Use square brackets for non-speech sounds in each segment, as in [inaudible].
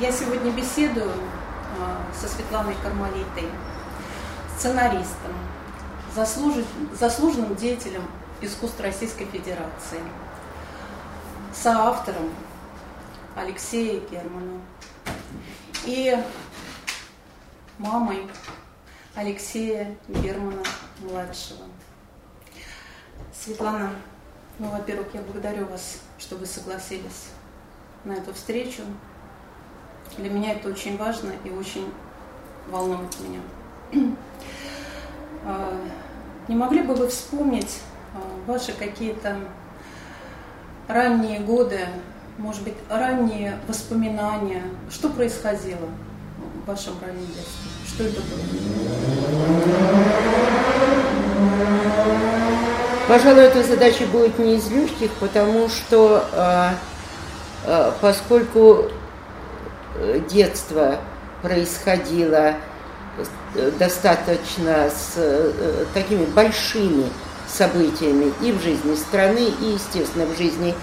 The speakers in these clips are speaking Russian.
Я сегодня беседую а, со Светланой Кармалитой, сценаристом, заслужен, заслуженным деятелем искусств Российской Федерации, соавтором Алексея Германа и мамой Алексея Германа-младшего. Светлана, ну, во-первых, я благодарю вас, что вы согласились на эту встречу. Для меня это очень важно и очень волнует меня. А, не могли бы вы вспомнить а, ваши какие-то ранние годы, может быть, ранние воспоминания, что происходило в вашем раннем детстве? Что это было? Пожалуй, эта задача будет не из легких, потому что э, поскольку детство происходило э, достаточно с э, такими большими событиями и в жизни страны, и, естественно, в жизни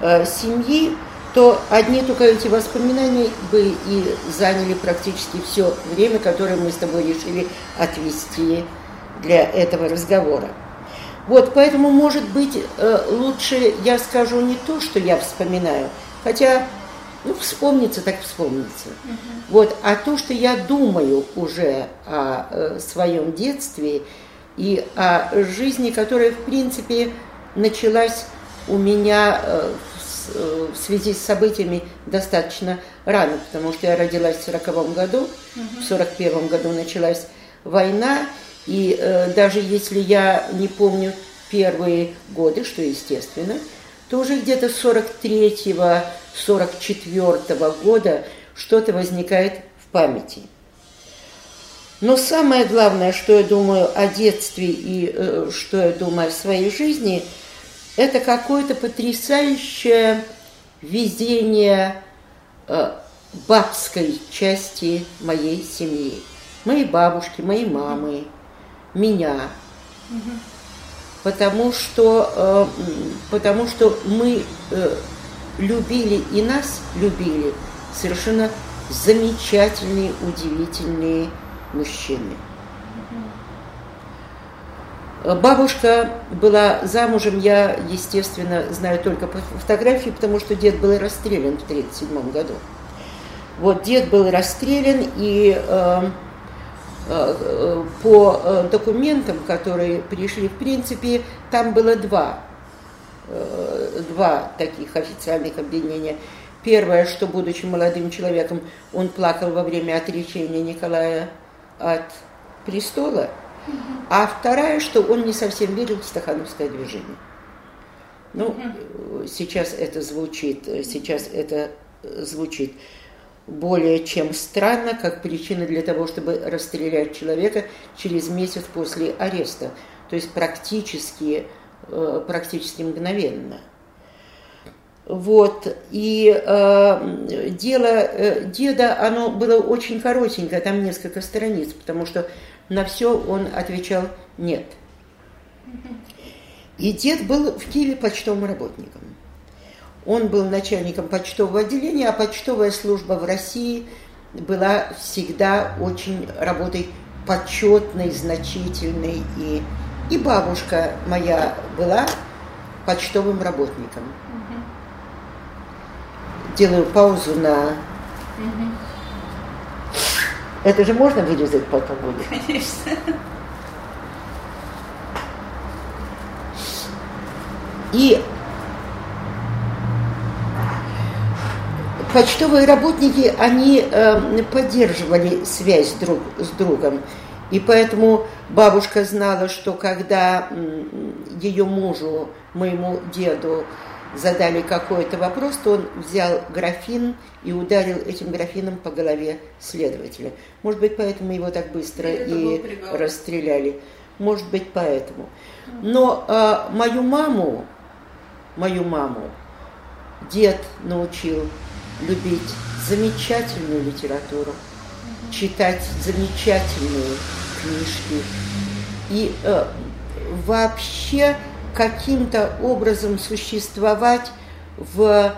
э, семьи, то одни только эти воспоминания бы и заняли практически все время, которое мы с тобой решили отвести для этого разговора. Вот, поэтому, может быть, лучше я скажу не то, что я вспоминаю, хотя, ну, вспомнится, так вспомнится. Uh-huh. Вот, а то, что я думаю уже о э, своем детстве и о жизни, которая, в принципе, началась у меня э, Э, в связи с событиями достаточно рано, потому что я родилась в сороковом году, в сорок первом году началась война, и э, даже если я не помню первые годы, что естественно, то уже где-то с 43-го, 44-го года что-то возникает в памяти. Но самое главное, что я думаю о детстве и э, что я думаю о своей жизни – это какое-то потрясающее везение э, бабской части моей семьи. Моей бабушки, моей мамы, меня. Потому что, э, потому что мы э, любили и нас любили совершенно замечательные, удивительные мужчины. Бабушка была замужем, я, естественно, знаю только по фотографии, потому что дед был расстрелян в 1937 году. Вот дед был расстрелян, и э, э, по э, документам, которые пришли, в принципе, там было два, э, два таких официальных обвинения. Первое, что, будучи молодым человеком, он плакал во время отречения Николая от престола – а вторая, что он не совсем верил в стахановское движение. Ну, сейчас это звучит, сейчас это звучит более чем странно, как причина для того, чтобы расстрелять человека через месяц после ареста. То есть практически, э, практически мгновенно. Вот, и э, дело э, деда, оно было очень коротенькое, там несколько страниц, потому что на все он отвечал «нет». И дед был в Киеве почтовым работником. Он был начальником почтового отделения, а почтовая служба в России была всегда очень работой почетной, значительной. И, и бабушка моя была почтовым работником. Делаю паузу на это же можно вырезать потом будет? Конечно. И почтовые работники, они э, поддерживали связь друг с другом. И поэтому бабушка знала, что когда ее мужу, моему деду, задали какой-то вопрос, то он взял графин и ударил этим графином по голове следователя. Может быть, поэтому его так быстро и, и расстреляли. Может быть, поэтому. Но а, мою маму, мою маму, дед научил любить замечательную литературу, читать замечательные книжки. И э, вообще каким-то образом существовать в,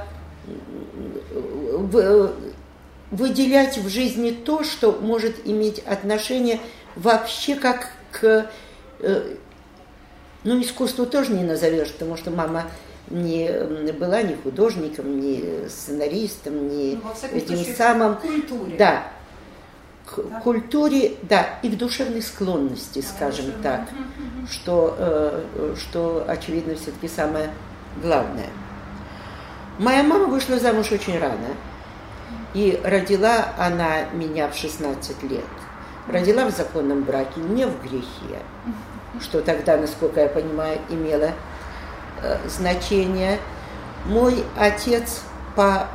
в, выделять в жизни то, что может иметь отношение вообще как к... Э, ну, искусству тоже не назовешь, потому что мама не была ни художником, ни сценаристом, ни ну, этим случае, самым... Культуре. Да, к да. культуре, да, и к душевной склонности, да, скажем душевной. так, что, э, что очевидно все-таки самое главное. Моя мама вышла замуж очень рано, и родила она меня в 16 лет. Родила в законном браке, не в грехе, [laughs] что тогда, насколько я понимаю, имело э, значение. Мой отец по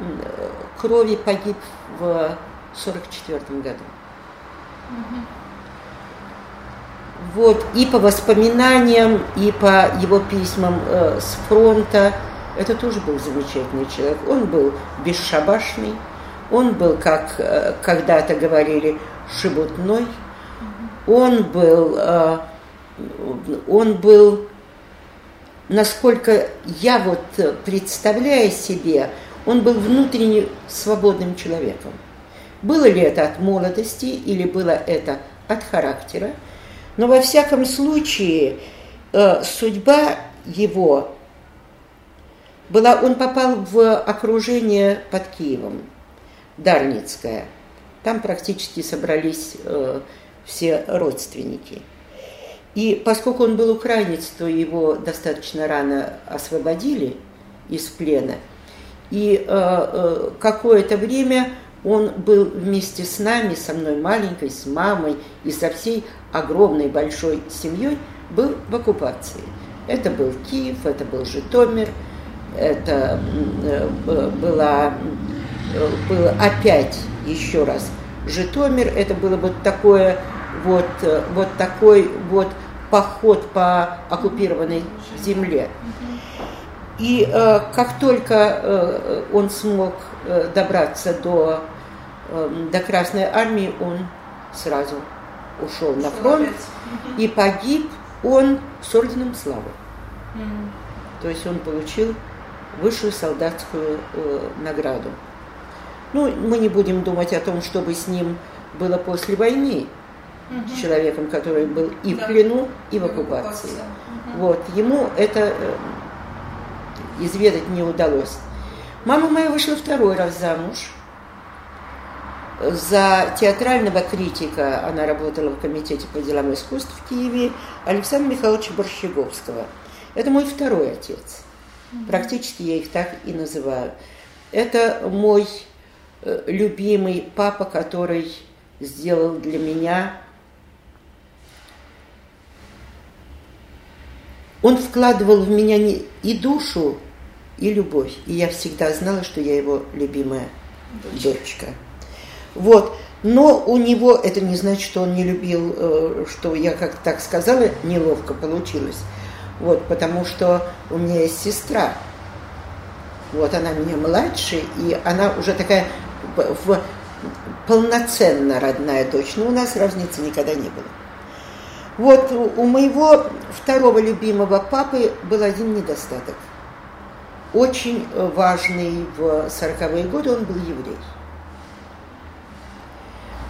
крови погиб в 44 году. Вот, и по воспоминаниям, и по его письмам э, с фронта, это тоже был замечательный человек. Он был бесшабашный, он был, как э, когда-то говорили, шебутной, он был, э, он был, насколько я вот представляю себе, он был внутренне свободным человеком. Было ли это от молодости или было это от характера, но во всяком случае э, судьба его была, он попал в окружение под Киевом, Дарницкое. Там практически собрались э, все родственники. И поскольку он был украинец, то его достаточно рано освободили из плена. И э, э, какое-то время он был вместе с нами, со мной маленькой, с мамой и со всей огромной большой семьей, был в оккупации. Это был Киев, это был Житомир, это э, была, э, было опять еще раз Житомир, это было вот такое вот, э, вот такой вот поход по оккупированной земле. И э, как только э, он смог э, добраться до, э, до Красной Армии, он сразу ушел на фронт и погиб он с орденом славы. То есть он получил высшую солдатскую э, награду. Ну, мы не будем думать о том, чтобы с ним было после войны, угу. человеком, который был и да. в плену, и в оккупации. Угу. Вот, ему это э, изведать не удалось. Мама моя вышла второй раз замуж. За театрального критика она работала в Комитете по делам искусств в Киеве Александра Михайловича Борщеговского. Это мой второй отец. Практически я их так и называю. Это мой э, любимый папа, который сделал для меня Он вкладывал в меня и душу, и любовь. И я всегда знала, что я его любимая дочка. дочка. Вот. Но у него это не значит, что он не любил, э, что я как так сказала, неловко получилось. Вот, потому что у меня есть сестра. Вот она меня младше, и она уже такая в, полноценно родная дочь. Но у нас разницы никогда не было. Вот у моего второго любимого папы был один недостаток – очень э, важный в 40-е годы, он был еврей.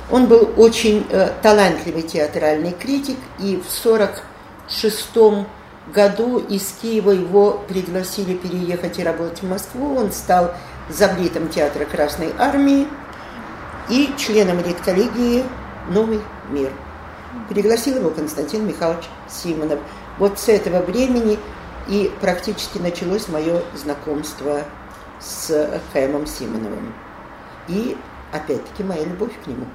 Он был очень э, талантливый театральный критик, и в 46 году из Киева его пригласили переехать и работать в Москву. Он стал заблитом театра Красной Армии и членом редколлегии «Новый мир». Пригласил его Константин Михайлович Симонов. Вот с этого времени и практически началось мое знакомство с Хэмом Симоновым. И опять-таки моя любовь к нему.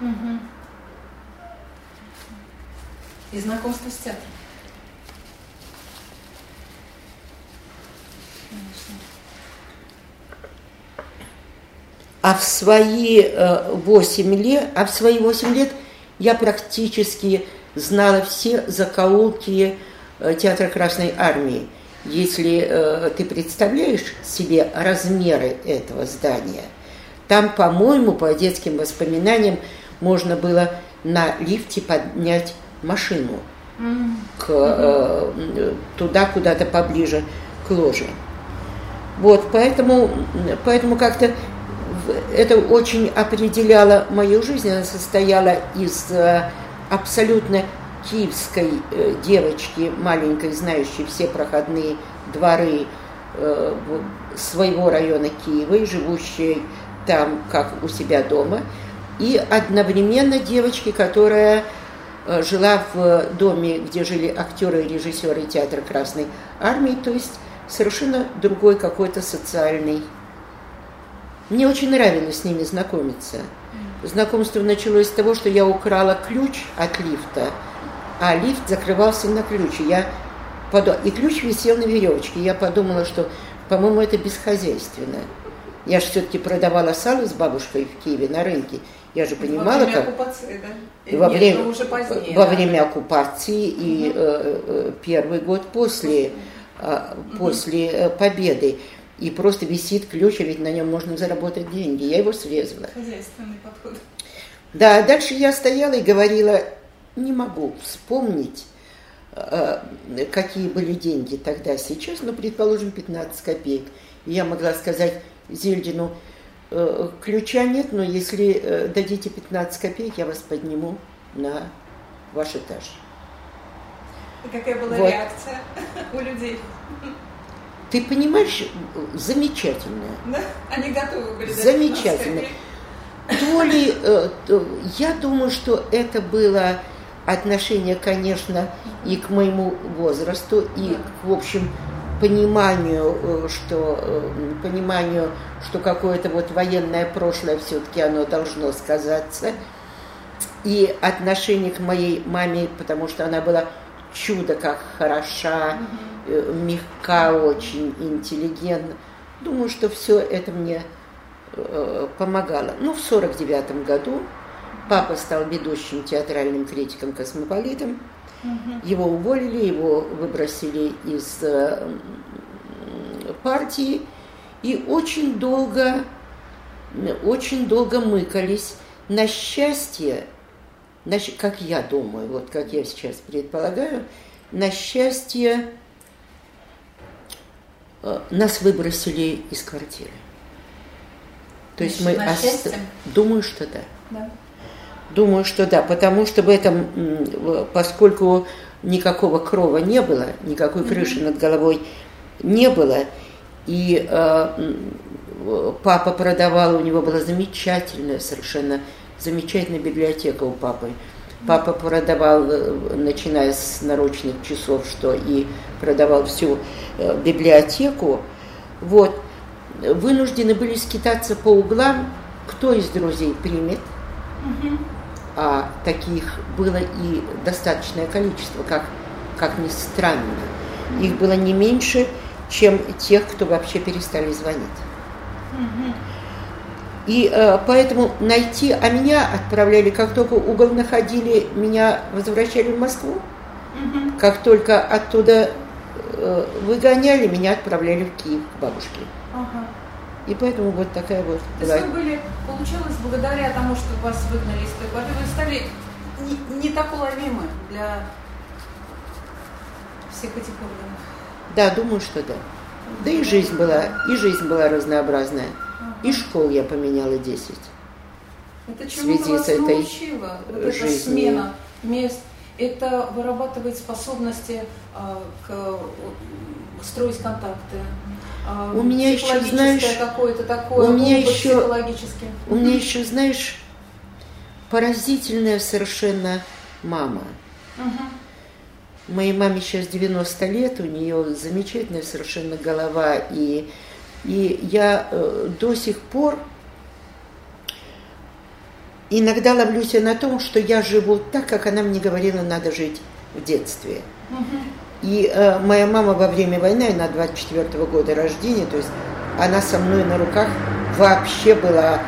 Угу. И знакомство с театром. А в свои э, 8 лет, а в свои 8 лет я практически знала все закоулки Э, театра Красной Армии. Если э, ты представляешь себе размеры этого здания, там, по-моему, по детским воспоминаниям, можно было на лифте поднять машину к, э, туда, куда-то поближе к ложе. Вот, поэтому, поэтому как-то это очень определяло мою жизнь. Она состояла из э, абсолютно киевской э, девочки, маленькой, знающей все проходные дворы э, своего района Киева живущей там, как у себя дома, и одновременно девочки, которая жила в доме, где жили актеры и режиссеры театра Красной Армии, то есть совершенно другой какой-то социальный мне очень нравилось с ними знакомиться. Знакомство началось с того, что я украла ключ от лифта, а лифт закрывался на ключ. И, я подум... и ключ висел на веревочке. Я подумала, что, по-моему, это бесхозяйственно. Я же все-таки продавала сало с бабушкой в Киеве на рынке. Я же понимала, во время как... Оккупации, да? Во, Нет, время... уже позднее, во да? время оккупации и э, э, первый год после, э, после э, победы и просто висит ключ, а ведь на нем можно заработать деньги. Я его срезала. Хозяйственный подход. Да, дальше я стояла и говорила, не могу вспомнить, э, какие были деньги тогда, сейчас, ну, предположим, 15 копеек. И я могла сказать Зельдину, «Э, ключа нет, но если э, дадите 15 копеек, я вас подниму на ваш этаж. И какая была Вот. реакция у людей? Ты понимаешь, замечательно. Да? Они готовы были Замечательно. 15 То ли, э, я думаю, что это было отношение, конечно, и к моему возрасту, и к, в общем, пониманию, э, что э, пониманию, что какое-то вот военное прошлое все-таки оно должно сказаться, и отношение к моей маме, потому что она была чудо как хороша, э, мягка очень, интеллигентна. Думаю, что все это мне э, помогало. Ну, в сорок девятом году папа стал ведущим театральным критиком космополитом. Его уволили, его выбросили из э, партии и очень долго, очень долго мыкались. На счастье, на как я думаю, вот как я сейчас предполагаю, на счастье э, нас выбросили из квартиры. То есть мы... Ост-? Думаю, что да. Да. Думаю, что да, потому что в этом, поскольку никакого крова не было, никакой крыши над головой не было, и э, папа продавал, у него была замечательная совершенно, замечательная библиотека у папы. Папа продавал, э, начиная с наручных часов, что и продавал всю э, библиотеку. Вот. Вынуждены были скитаться по углам, кто из друзей примет, а таких было и достаточное количество, как, как ни странно. Их было не меньше, чем тех, кто вообще перестали звонить. И э, поэтому найти, а меня отправляли, как только угол находили, меня возвращали в Москву. Как только оттуда э, выгоняли, меня отправляли в Киев к бабушке. Ага. И поэтому вот такая вот То была. есть вы были, получилось, благодаря тому, что вас выгнали из той квартиры, вы стали не, не так уловимы для всех этих органов. Да, думаю, что да. Да и жизнь была, и жизнь была разнообразная. И школ я поменяла 10. Это В чему-то связи с этой научило, вот эта жизнью. смена мест. Это вырабатывает способности а, к, строить контакты. а, У меня еще, знаешь, какое-то такое, у меня еще- психологический. У меня еще, знаешь, поразительная совершенно мама. Мгм. Моей маме сейчас 90 лет, у нее замечательная совершенно голова, и, и я э, до сих пор иногда ловлю себя на том, что я живу так, как она мне говорила, надо жить в детстве. И э, моя мама во время войны, она 24 года рождения, то есть она со мной на руках вообще была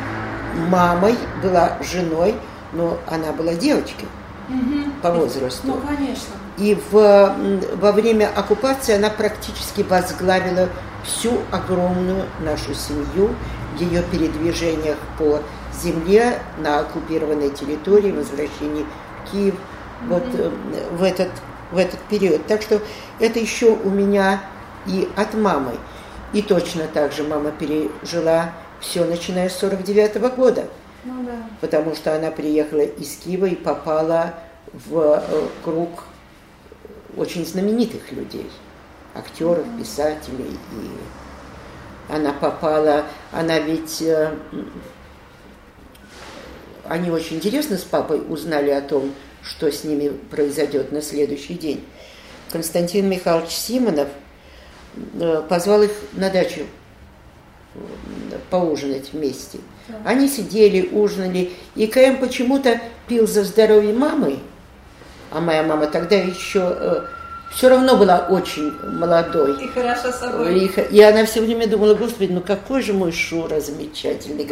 мамой, была женой, но она была девочкой Мгм. по возрасту. Ну, конечно. И в, во время оккупации она практически возглавила всю огромную нашу семью в ее передвижениях по земле на оккупированной территории, возвращении в Киев вот э, в этот, в этот период. Так что это еще у меня и от мамы. И точно так же мама пережила все начиная с 49 -го года. Ну да. Потому что она приехала из Киева и попала в э, круг очень знаменитых людей, актеров, писателей. И она попала, она ведь... Э, они очень интересно с папой узнали о том, что с ними произойдет на следующий день. Константин Михайлович Симонов э, позвал их на дачу поужинать вместе. Они сидели, ужинали, и КМ почему-то пил за здоровье мамы, а моя мама тогда еще э, все равно была очень молодой. И хорошо собой. И, и она все время думала, господи, ну какой же мой Шура замечательный,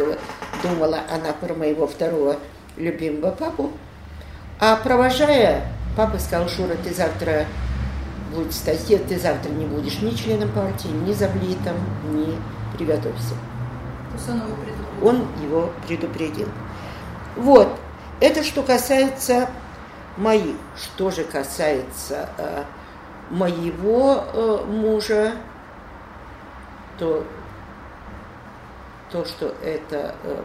думала она про моего второго любимого папу. А провожая, папа сказал, Шура, ты завтра будет статья, ты завтра не будешь ни членом партии, ни заблитом, ни приготовься. То есть он его предупредил. Он его предупредил. Вот. Это что касается моих. Что же касается э, моего э, мужа, то то, что это э,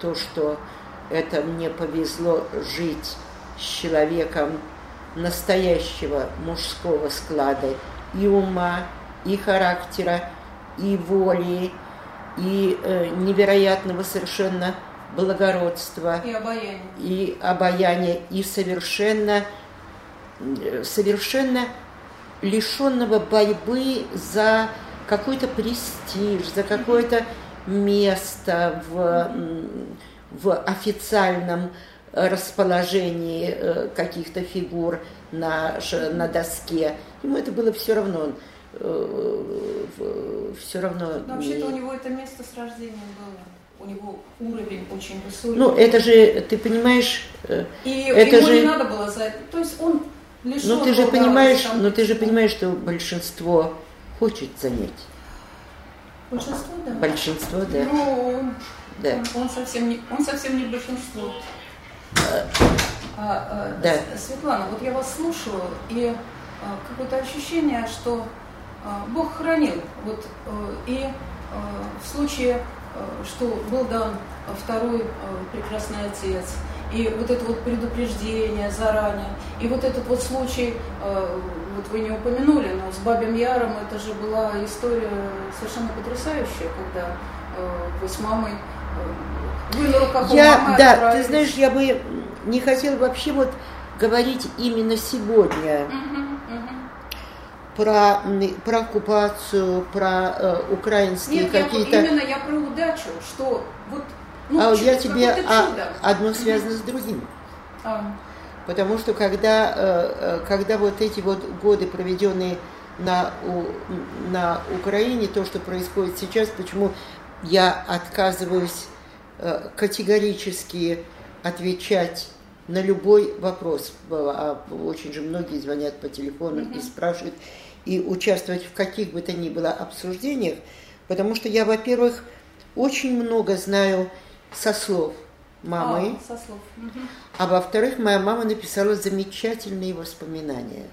то, что это мне повезло жить с человеком настоящего мужского склада и ума, и характера, и воли, и э, невероятного совершенно благородства. И обаяния. И обаяния, и совершенно, совершенно лишенного борьбы за какой-то престиж, за какое-то место в, в официальном расположении э, каких-то фигур на, на доске. Ему это было все равно. Э, все равно... Но вообще-то у него это место с рождения было у него уровень очень высокий. Ну, это же, ты понимаешь, э, и это ему же... не надо было за. То есть он Ну, ты же понимаешь, но ты же понимаешь, что большинство хочет занять. Большинство, да. Большинство, да. Ну, да. Он, он совсем не, он совсем не большинство. А, а, да. Светлана, вот я вас слушаю, и а, какое-то ощущение, что а, Бог хранил. Вот, э, и э, в случае Э, что был дан второй э, прекрасный отец, и вот это вот предупреждение заранее, и вот этот вот случай, э, вот вы не упомянули, но с Бабим Яром это же была история совершенно потрясающая, когда вы с мамой, вы на руках я, мамы Да, ты знаешь, я бы не хотела вообще вот говорить именно сегодня. Угу про, про оккупацию, про э, украинские Нет, какие-то... Я, именно я про удачу, что вот... Ну, а я тебе а, одно связано с другим. А. Потому что когда, э, э, когда вот эти вот годы, проведенные на, на Украине, то, что происходит сейчас, почему я отказываюсь э, категорически отвечать на любой вопрос. А очень же многие звонят по телефону mm-hmm. и спрашивают, и участвовать в каких бы то ни было обсуждениях, потому что я, во-первых, очень много знаю со слов мамы, а, со слов. Угу. а во-вторых, моя мама написала замечательные воспоминания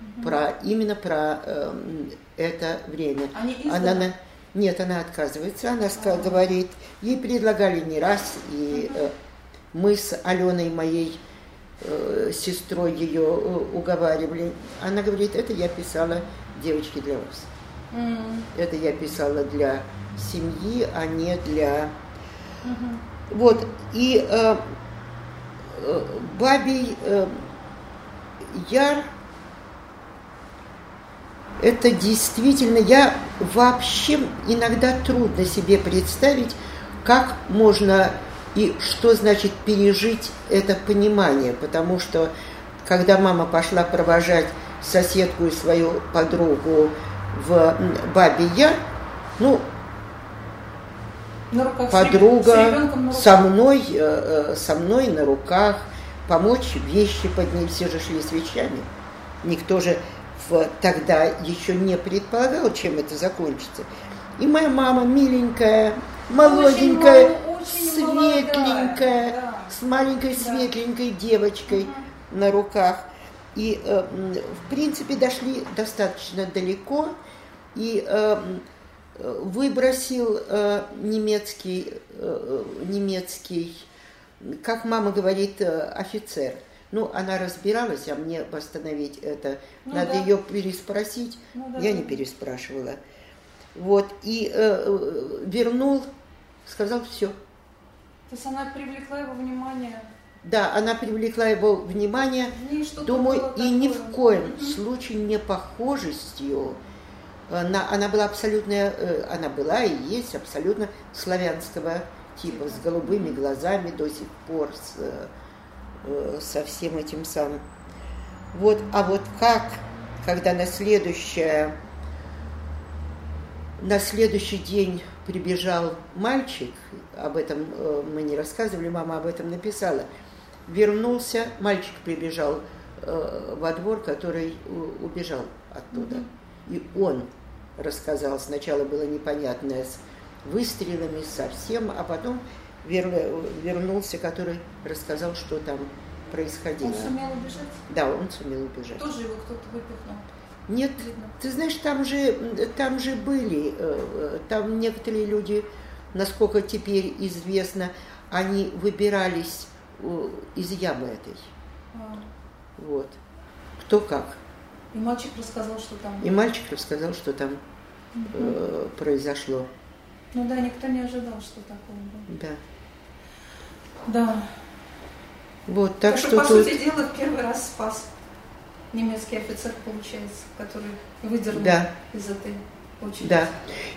угу. про именно про э, это время. Они она на, нет, она отказывается, она а. говорит, ей предлагали не раз, и э, мы с Аленой моей э, сестрой ее э, уговаривали. Она говорит, это я писала девочки для вас. Mm. Это я писала для семьи, а не для... Mm-hmm. Вот, и э, э, Бабий э, Яр, это действительно, я вообще иногда трудно себе представить, как можно и что значит пережить это понимание, потому что когда мама пошла провожать соседку и свою подругу в Бабе Яр, ну, на руках, подруга с со мной, э, э, со мной на руках, помочь вещи поднять, все же шли с вещами. Никто же в, тогда еще не предполагал, чем это закончится. И моя мама миленькая, молоденькая, светленькая, да. с маленькой да. светленькой девочкой угу. на руках. И, э, в принципе, дошли достаточно далеко. И э, выбросил э, немецкий, э, немецкий, как мама говорит, э, офицер. Ну, она разбиралась, а мне восстановить это, ну, надо да. ее переспросить. Ну, да, Я да. не переспрашивала. Вот, и э, вернул, сказал все. То есть она привлекла его внимание да, она привлекла его внимание, думаю, и ни в коем случае не похожестью. На, она была абсолютно, э, она была и есть абсолютно славянского типа, с голубыми глазами до сих пор, с, э, со всем этим самым. Вот, а вот как, когда на следующее, на следующий день прибежал мальчик, об этом э, мы не рассказывали, мама об этом написала – вернулся, мальчик прибежал э, во двор, который убежал оттуда. Mm-hmm. И он рассказал, сначала было непонятное с выстрелами совсем, а потом вер, вернулся, который рассказал, что там происходило. Он сумел убежать? Да, он сумел убежать. Тоже его кто-то выпихнул? Нет, Видно. ты знаешь, там же, там же были, э, там некоторые люди, насколько теперь известно, они выбирались из ямы этой. А. Вот. Кто как. И мальчик рассказал, что там. И мальчик рассказал, что там угу. э, произошло. Ну да, никто не ожидал, что такое было. Да. Да. Вот, так, так что, что по тут... сути дела, первый раз спас немецкий офицер, получается, который выдернул да. из этой очереди. Да.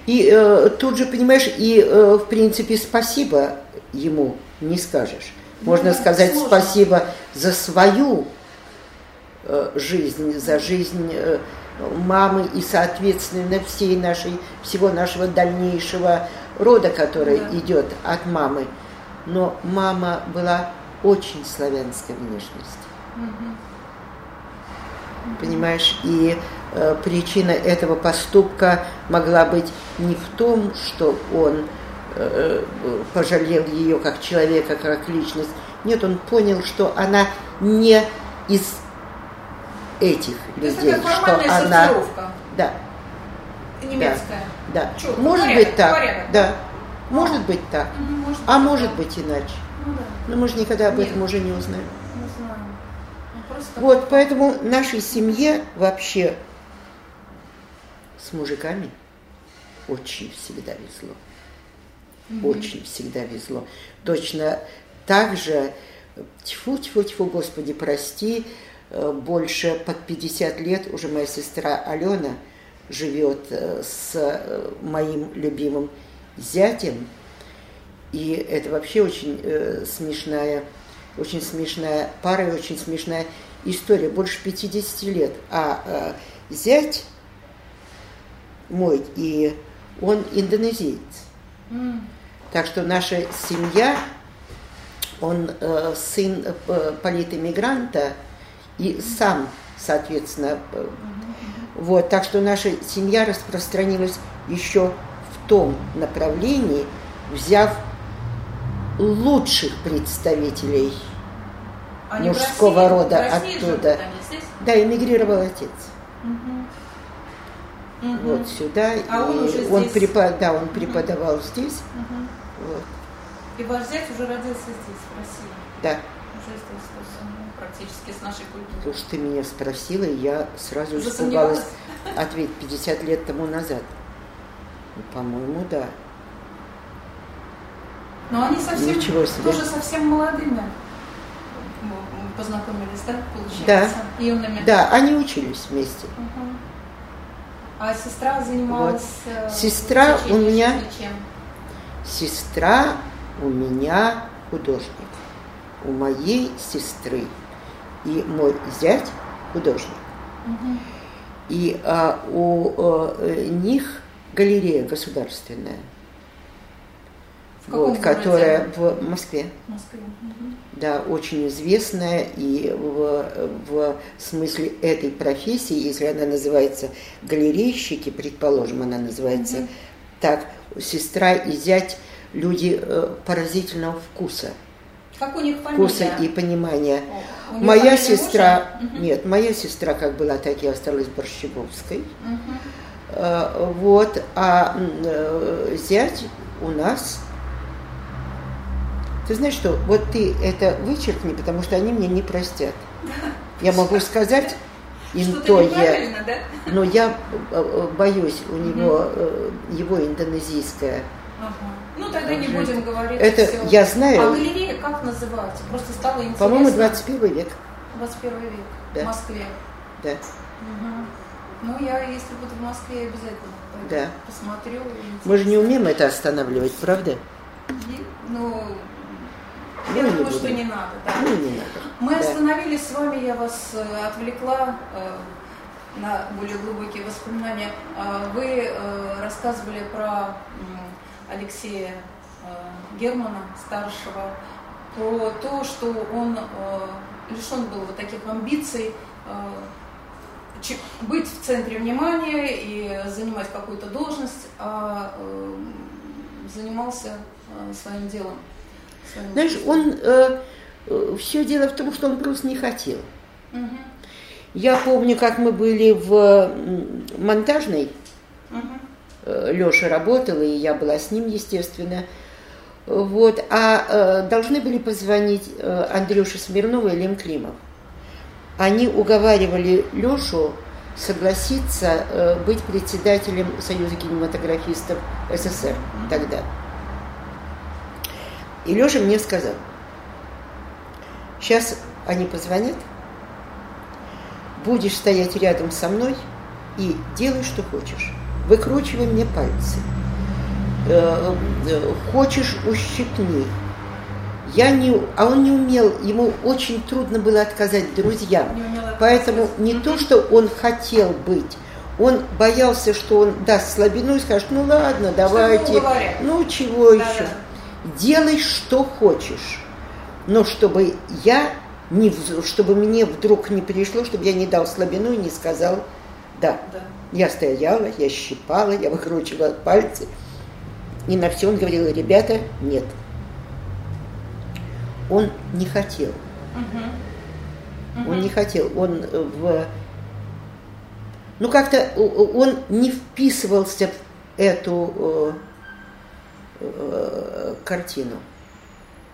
И э, тут же, понимаешь, и э, в принципе спасибо ему не скажешь. Можно сказать сложно. спасибо за свою жизнь, за жизнь э, мамы и, соответственно, всей нашей, всего нашего дальнейшего рода, который да. идет от мамы. Но мама была очень славянской внешности. Угу. Понимаешь, и э, причина этого поступка могла быть не в том, что он Э, пожалел ее как человека, как личность. Нет, он понял, что она не из этих То людей, что она, да, немецкая. Да, да. Чё, может порядок, быть так, порядок. да, может быть так, угу, может а быть может так. быть иначе. Ну, да. Но мы же никогда об Нет. этом уже не узнаем. Не знаем. Ну, просто вот, поэтому нашей семье вообще с мужиками очень всегда везло mm Очень всегда везло. Точно так же, тьфу-тьфу-тьфу, Господи, прости, больше под 50 лет уже моя сестра Алена живет э, с э, моим любимым зятем. И это вообще очень э, смешная, очень смешная пара и очень смешная история. Больше 50 лет. А э, зять мой, и он индонезиец. Mm. Так что наша семья, он э, сын э, политэмигранта и сам, соответственно, э, вот, так что наша семья распространилась еще в том направлении, взяв лучших представителей Они мужского России, рода оттуда. Да, эмигрировал отец. Угу. Вот сюда. А он уже он здесь? Препод... Да, он преподавал угу. здесь. Угу. Вот. И ваш зять уже родился здесь, в России? Да. Уже здесь, практически с нашей культурой. Потому что ты меня спросила, и я сразу испугалась. Ответь, 50 лет тому назад. Ну, по-моему, да. Но они совсем, Ничего себе. тоже совсем молодыми познакомились, да, получается? Да. Юными. Да, они учились вместе. Угу. А сестра занималась... Вот. Э, сестра у меня... Чем? Сестра у меня художник. У моей сестры и мой зять художник. Угу. И а, у а, них галерея государственная. В вот, которая в Москве. Москве. Угу. Да, очень известная и в, в смысле этой профессии, если она называется галерейщики, предположим, она называется угу. так, сестра и зять люди э, поразительного вкуса. Как у них фамилия? Вкуса и понимания. О, моя сестра, угу. нет, моя сестра как была, так и осталась Борщеговской. Угу. Э, вот, а э, зять у нас... Ты знаешь что, вот ты это вычеркни, потому что они мне не простят. [laughs] Я могу сказать им то я, да? но я э, боюсь у него его индонезийское. Ага. Ну тогда не будем говорить. Это все. я знаю. А галерея как называется? Просто стало интересно. По-моему, 21 век. 21 век. Да. В Москве. Да. Угу. Ну, я, если буду в Москве, обязательно да. посмотрю. Мы же не умеем это останавливать, правда? И, ну, ну, я думаю, что не надо. Да. Ну, не надо. Мы да. остановились с вами, я вас э, отвлекла э, на более глубокие воспоминания. Э, вы э, рассказывали про Алексея э, Германа, старшего, про то, что он э, лишен был вот таких амбиций, э, быть в центре внимания и занимать какую-то должность, а занимался своим делом. Своим Знаешь, он э, все дело в том, что он просто не хотел. Угу. Я помню, как мы были в монтажной. Угу. Леша работал, и я была с ним, естественно. Вот. А э, должны были позвонить э, Андрюша Смирнова и Лем Климов они уговаривали Лешу согласиться э, быть председателем Союза кинематографистов СССР тогда. И Леша мне сказал, сейчас они позвонят, будешь стоять рядом со мной и делай, что хочешь. Выкручивай мне пальцы. Э, э, хочешь, ущипни я не, а он не умел, ему очень трудно было отказать друзьям. Поэтому не то, что он хотел быть, он боялся, что он даст слабину и скажет, ну ладно, давайте, ну чего да, еще. Да. Делай, что хочешь. Но чтобы я, не, чтобы мне вдруг не пришло, чтобы я не дал слабину и не сказал да. да. Я стояла, я щипала, я выкручивала пальцы. И на все он говорил, ребята, нет он не хотел. Угу. Угу. Он не хотел. Он в... Ну, как-то он не вписывался в эту э, э, картину,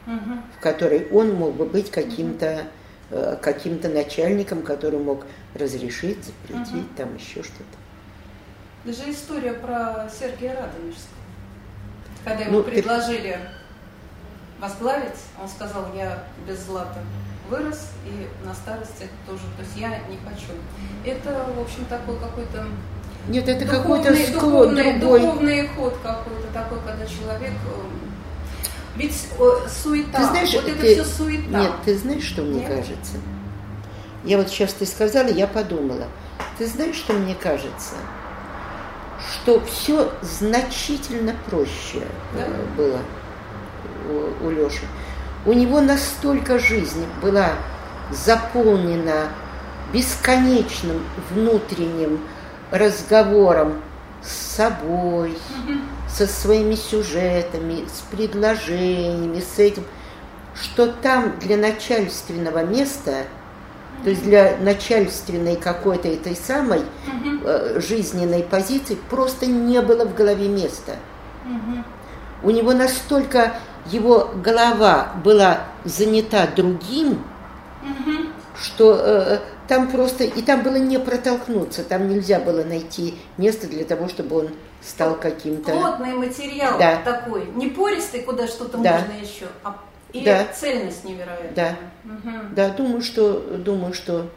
угу. в которой он мог бы быть каким-то э, каким-то начальником, который мог разрешить, запретить, угу. там еще что-то. Даже история про Сергея Радонежского, когда ему ну, предложили... Ты возглавить, он сказал, я без злата вырос и на старости тоже, то есть я не хочу. Это, в общем, такой какой-то нет, это какой-то духовный, духовный ход какой-то такой, когда человек э, ведь суета, ты знаешь, вот ты, это все суета. Нет, ты знаешь, что мне нет? кажется? Я вот сейчас ты сказала, я подумала. Ты знаешь, что мне кажется? Что все значительно проще да? Э, было у, у Леши. У него настолько жизнь была заполнена бесконечным внутренним разговором с собой, угу. со своими сюжетами, с предложениями, с этим, что там для начальственного места, то есть для начальственной какой-то этой самой угу. жизненной позиции просто не было в голове места. Угу. У него настолько его голова была занята другим, угу. что э, там просто, и там было не протолкнуться, там нельзя было найти место для того, чтобы он стал каким-то... Плотный материал да. такой, не пористый, куда что-то да. можно еще, а и да. цельность невероятная. Да, угу. да, думаю, что, думаю, что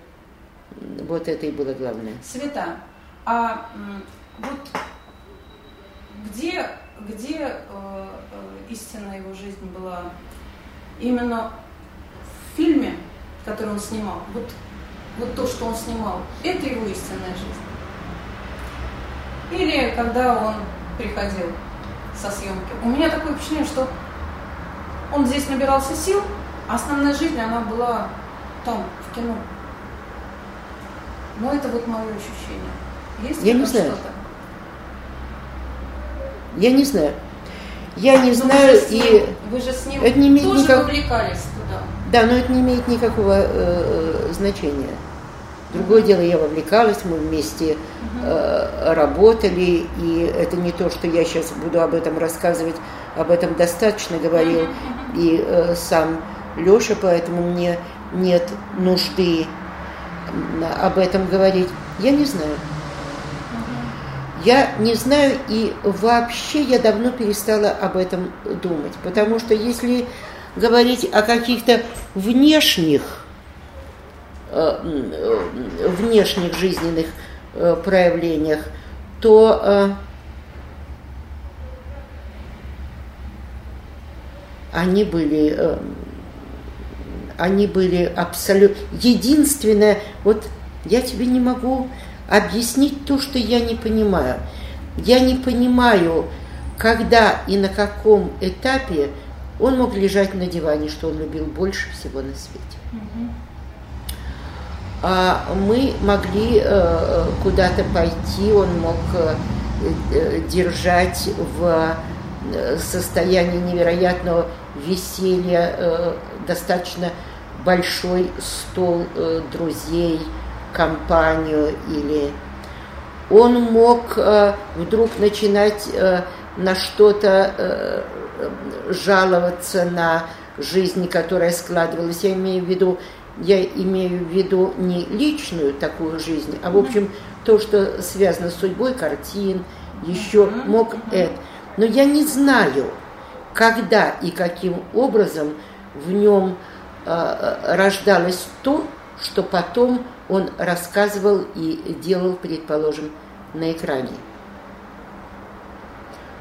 вот это и было главное. Света, а вот где где э, э, истинная его жизнь была именно в фильме, который он снимал, вот, вот то, что он снимал, это его истинная жизнь. Или когда он приходил со съемки. У меня такое впечатление, что он здесь набирался сил, а основная жизнь, она была там, в кино. Но это вот мое ощущение. Есть Я не знаю. Что-то? Я не знаю. Я не но знаю вы и ним, вы же с ним это не имеет тоже никак... вовлекались туда. Да, но это не имеет никакого э, значения. Другое дело, я вовлекалась, мы вместе э, работали, и это не то, что я сейчас буду об этом рассказывать, об этом достаточно говорил и э, сам Леша, поэтому мне нет нужды об этом говорить. Я не знаю. Я не знаю, и вообще я давно перестала об этом думать, потому что если говорить о каких-то внешних, э, внешних жизненных э, проявлениях, то э, они были, они были абсолютно... Единственное, вот я тебе не могу объяснить то, что я не понимаю. Я не понимаю, когда и на каком этапе он мог лежать на диване, что он любил больше всего на свете. А мы могли э, куда-то пойти, он мог э, э держать в состоянии невероятного веселья достаточно большой стол друзей, компанию или он мог вдруг начинать на что-то жаловаться на жизнь, которая складывалась. Я имею в виду, я имею в виду не личную такую жизнь, а в общем то, что связано с судьбой картин, еще мог это. Но я не знаю, когда и каким образом в нем э, рождалось то, что потом он рассказывал и делал, предположим, на экране.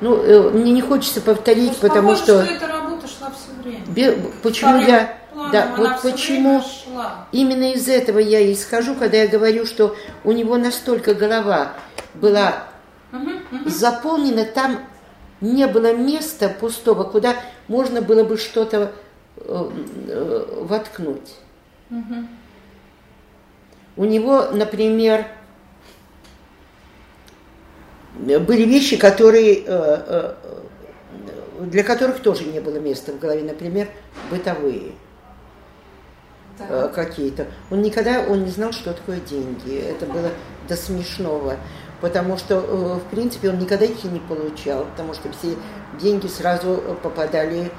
Ну, э, мне не хочется повторить, ну, потому что... что эта работа шла все время. Бе... Почему Старым я... Планом, да, вот почему именно из этого я исхожу, когда я говорю, что у него настолько голова была угу, угу. заполнена, там не было места пустого, куда можно было бы что-то э, э, воткнуть. Угу. У него, например, были вещи, которые, э, э, для которых тоже не было места в голове, например, бытовые да. Э, какие-то. Он никогда, он не знал, что такое деньги. Это было до смешного. Потому что, в принципе, он никогда их не получал, потому что все деньги сразу попадали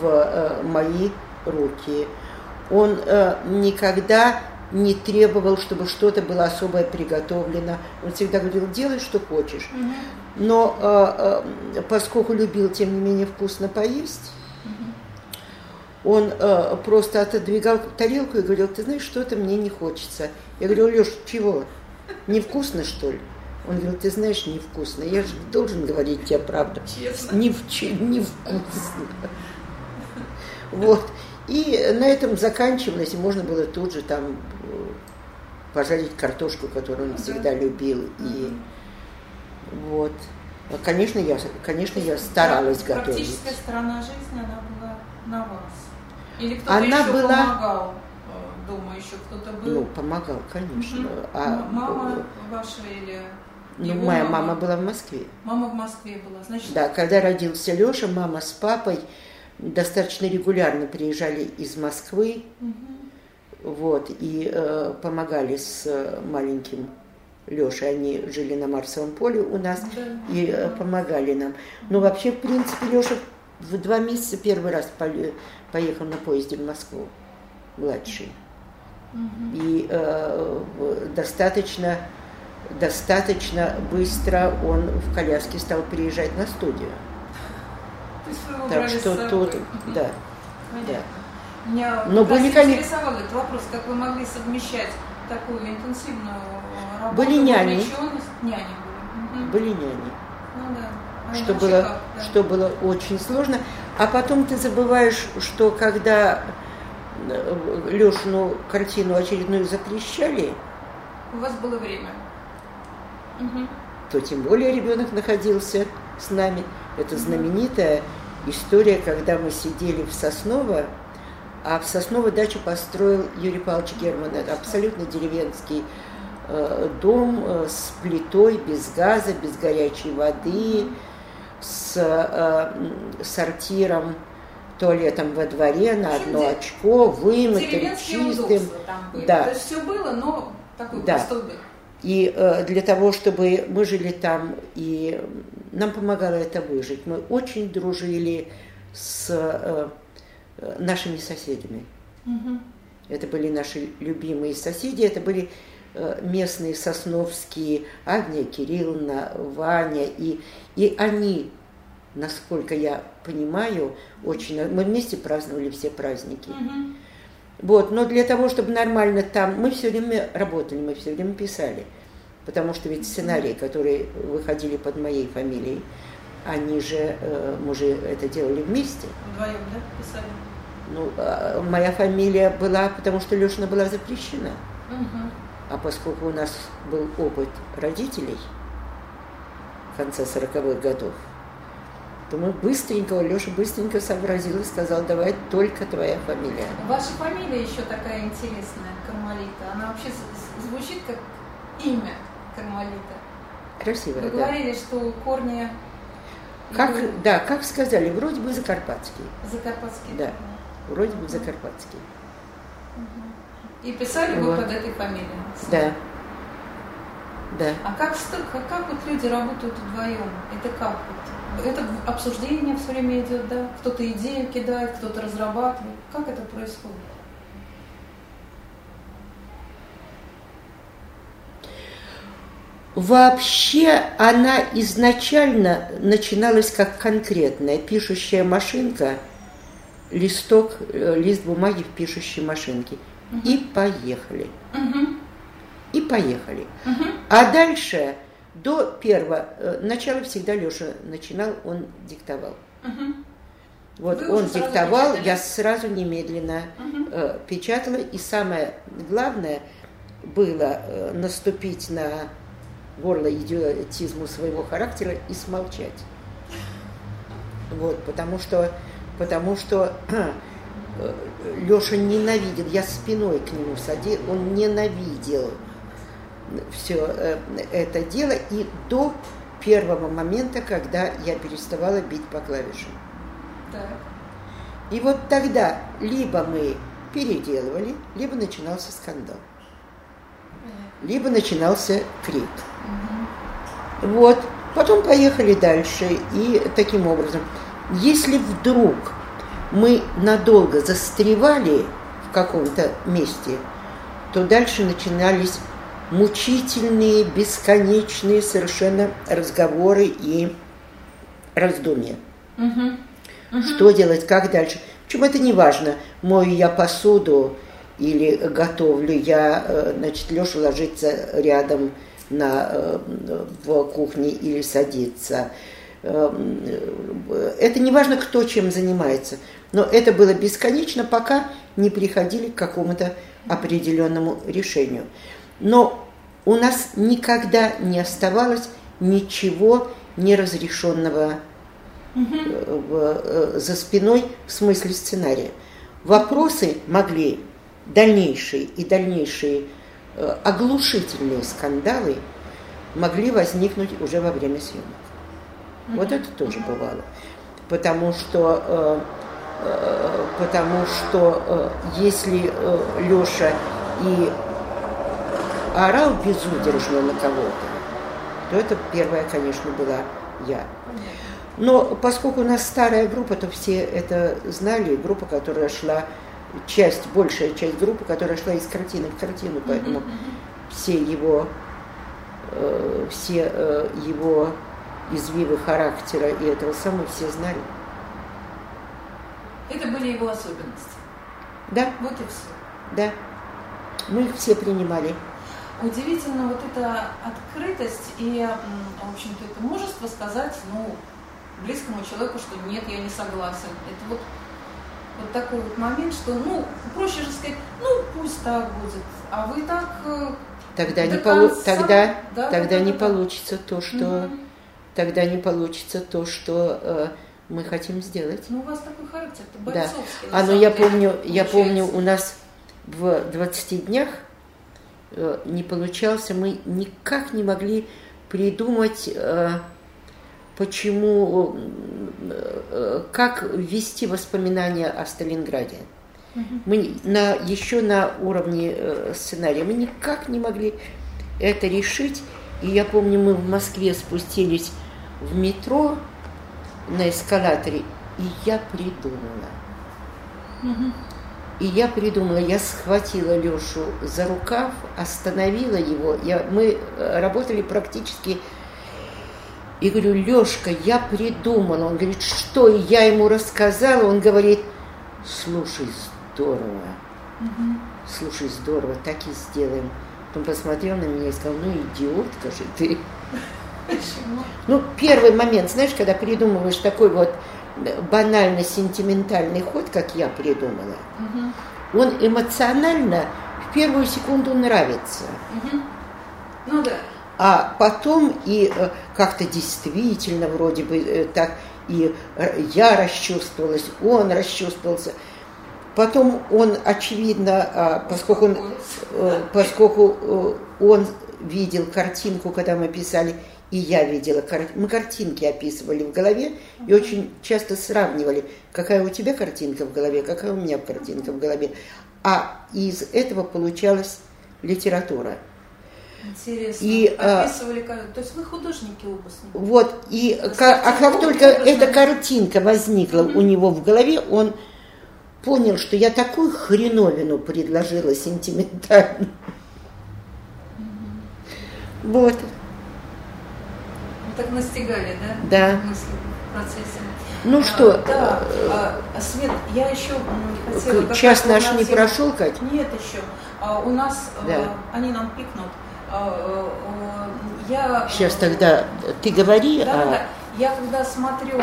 в мои руки. Он никогда не требовал, чтобы что-то было особое приготовлено. Он всегда говорил, делай, что хочешь. Но э, э, поскольку любил, тем не менее, вкусно поесть. Он э, просто отодвигал тарелку и говорил, ты знаешь, что-то мне не хочется. Я говорю, Леш, чего? Невкусно, что ли? Он говорил, ты знаешь, невкусно. Я же должен говорить тебе правду. Честно? Не, невкусно. Вот. И на этом заканчивалось, и можно было тут же там пожарить картошку, которую он всегда любил. И вот. Конечно, я, конечно, я старалась готовить. Практическая сторона жизни, она была на вас? Или кто-то она еще была... помогал? Э, дома еще кто-то был? Ну, помогал, конечно. Угу. А, мама ваша или... Ну, моя мама? мама была в Москве. Мама в Москве была, значит... Да, когда родился Леша, мама с папой достаточно регулярно приезжали из Москвы. Угу вот, и э, помогали с э, маленьким Лешей. Они жили на Марсовом поле у нас да. и э, помогали нам. Но вообще, в принципе, Леша в два месяца первый раз поехал на поезде в Москву, младший. Угу. И э, достаточно, достаточно быстро он в коляске стал приезжать на студию. так что тут, да, Понятно. да. Меня Но были, интересовал этот вопрос, как вы могли совмещать такую интенсивную работу, были няни. Няни были. Были няни. Ну да. А что было, как, да. что было очень сложно. А потом ты забываешь, что когда э, Лешину картину очередную запрещали, у вас было время. Угу. То тем более ребенок находился с нами. Это знаменитая история, когда мы сидели в Сосново, а в Сосновой дачу построил Юрий Павлович Герман. Это абсолютно деревенский э, дом э, с плитой, без газа, без горячей воды, с э, сортиром, туалетом во дворе на одно очко, вымытым, чистым. Да. То есть все было, но Такой Да. простой быт. И э, для того, чтобы мы жили там, и нам помогало это выжить, мы очень дружили с э, э, нашими соседями. Мгм. Это были наши любимые соседи, это были местные сосновские Агния Кирилловна, Ваня, и, и они, насколько я понимаю, очень... Мы вместе праздновали все праздники. Мгм. Вот, но для того, чтобы нормально там, мы все время работали, мы все время писали, потому что ведь сценарии, которые выходили под моей фамилией, они же, э, мы же это делали вместе. Вдвоем, да, писали? Ну, а моя фамилия была, потому что Лешина была запрещена. Мгм. А поскольку у нас был опыт родителей в конце 40-х годов, то мы быстренько, Леша быстренько сообразил и сказал, давай только твоя фамилия. Ваша фамилия еще такая интересная, Кармалита. Она вообще звучит как имя Кармалита. Красиво, Вы да. говорили, что корни Как, да, как сказали, вроде бы закарпатский. закарпатские. Да. Вроде бы закарпатский. И писали вы Вот. под этой фамилией? Да. Да. А как, как, как вот люди работают вдвоем? Это как? Вот? Это обсуждение все время идет, да? Кто-то идею кидает, кто-то разрабатывает. Как это происходит? Вообще она изначально начиналась как конкретная пишущая машинка, листок, э, лист бумаги в пишущей машинке. И поехали. И поехали. А дальше, до первого, э, начала всегда Леша начинал, он диктовал. Вот Вы он диктовал, печатали? я сразу немедленно Мгм. э, печатала. И самое главное было э, наступить на горло идиотизму своего характера и смолчать. Вот, потому что, потому что [clears throat] Леша ненавидел, я спиной к нему садил, он ненавидел все это дело и до первого момента, когда я переставала бить по клавишам. Так. И вот тогда либо мы переделывали, либо начинался скандал, либо начинался крик. Мгм. Вот, потом поехали дальше, и таким образом, если вдруг мы надолго застревали в каком-то месте, то дальше начинались мучительные, бесконечные совершенно разговоры и раздумья. Мгм. Мгм. Что делать, как дальше. Причем это не важно, мою я посуду или готовлю я, э, значит, Леша ложится рядом на, э, в кухне или садится. Э, э, Это не важно, кто чем занимается, но это было бесконечно, пока не приходили к какому-то определенному решению. Но у нас никогда не оставалось ничего неразрешенного э, за спиной в смысле сценария. Вопросы могли дальнейшие и дальнейшие э, оглушительные скандалы могли возникнуть уже во время съемок. Вот это тоже бывало. Потому что, э, э, потому что э, если э, Леша и орал безудержно на кого-то, то это первая, конечно, была я. Но поскольку у нас старая группа, то все это знали. Группа, которая шла, часть, большая часть группы, которая шла из картины в картину, поэтому все его, э, все э, его извивы характера и этого самого все знали. Это были его особенности. Да, Вот и все. да. Мы их все принимали. Удивительно вот эта открытость и, в общем-то, это мужество сказать, ну, близкому человеку, что нет, я не согласен. Это вот, вот такой вот момент, что, ну, проще же сказать, ну, пусть так будет. А вы так... э, Тогда не, полу- конца. тогда, Да, тогда да, не получится то, что, мгм. Тогда не получится то, что э, мы хотим сделать. Ну, у вас такой характер, это Да. А ну я помню, я помню, получается. у нас в 20 днях э, не получался, мы никак не могли придумать, э, почему, э, э, как ввести воспоминания о Сталинграде. Мы на, еще на уровне э, сценария мы никак не могли это решить. И я помню, мы в Москве спустились в метро на эскалаторе, и я придумала. Угу. И я придумала, я схватила Лешу за рукав, остановила его. Я, мы э, работали практически и говорю, Лешка, я придумала. Он говорит, что? И я ему рассказала. Он говорит, слушай, здорово. Угу. Слушай, здорово, так и сделаем. Он посмотрел на меня и сказал, ну идиотка же ты. Почему? Ну, первый момент, знаешь, когда придумываешь такой вот банально сентиментальный ход, как я придумала, угу. он эмоционально в первую секунду нравится. Угу. Ну да. А потом и э, как-то действительно вроде бы э, так и э, я расчувствовалась, он расчувствовался. Потом он, очевидно, а, поскольку он, поскольку он видел картинку, когда мы писали, и я видела, мы картинки описывали в голове и очень часто сравнивали, какая у тебя картинка в голове, какая у меня картинка в голове. А из этого получалась литература. Интересно. И, а, Описывали, как... то есть вы художники опытные. Вот, и как, а как только эта картинка возникла mm-hmm. у него в голове, он понял, что я такую хреновину предложила сентиментальную. Mm-hmm. Вот. Ну, так настигали, да? Да. Мысли в процессе. Ну а, что? Да, а, Свет, я еще хотела... Час наш не прошел, Кать? Нет еще. А, у нас, да. а, они нам пикнут. А, э, я... Сейчас тогда ты говори. Да, а... да. Я когда смотрю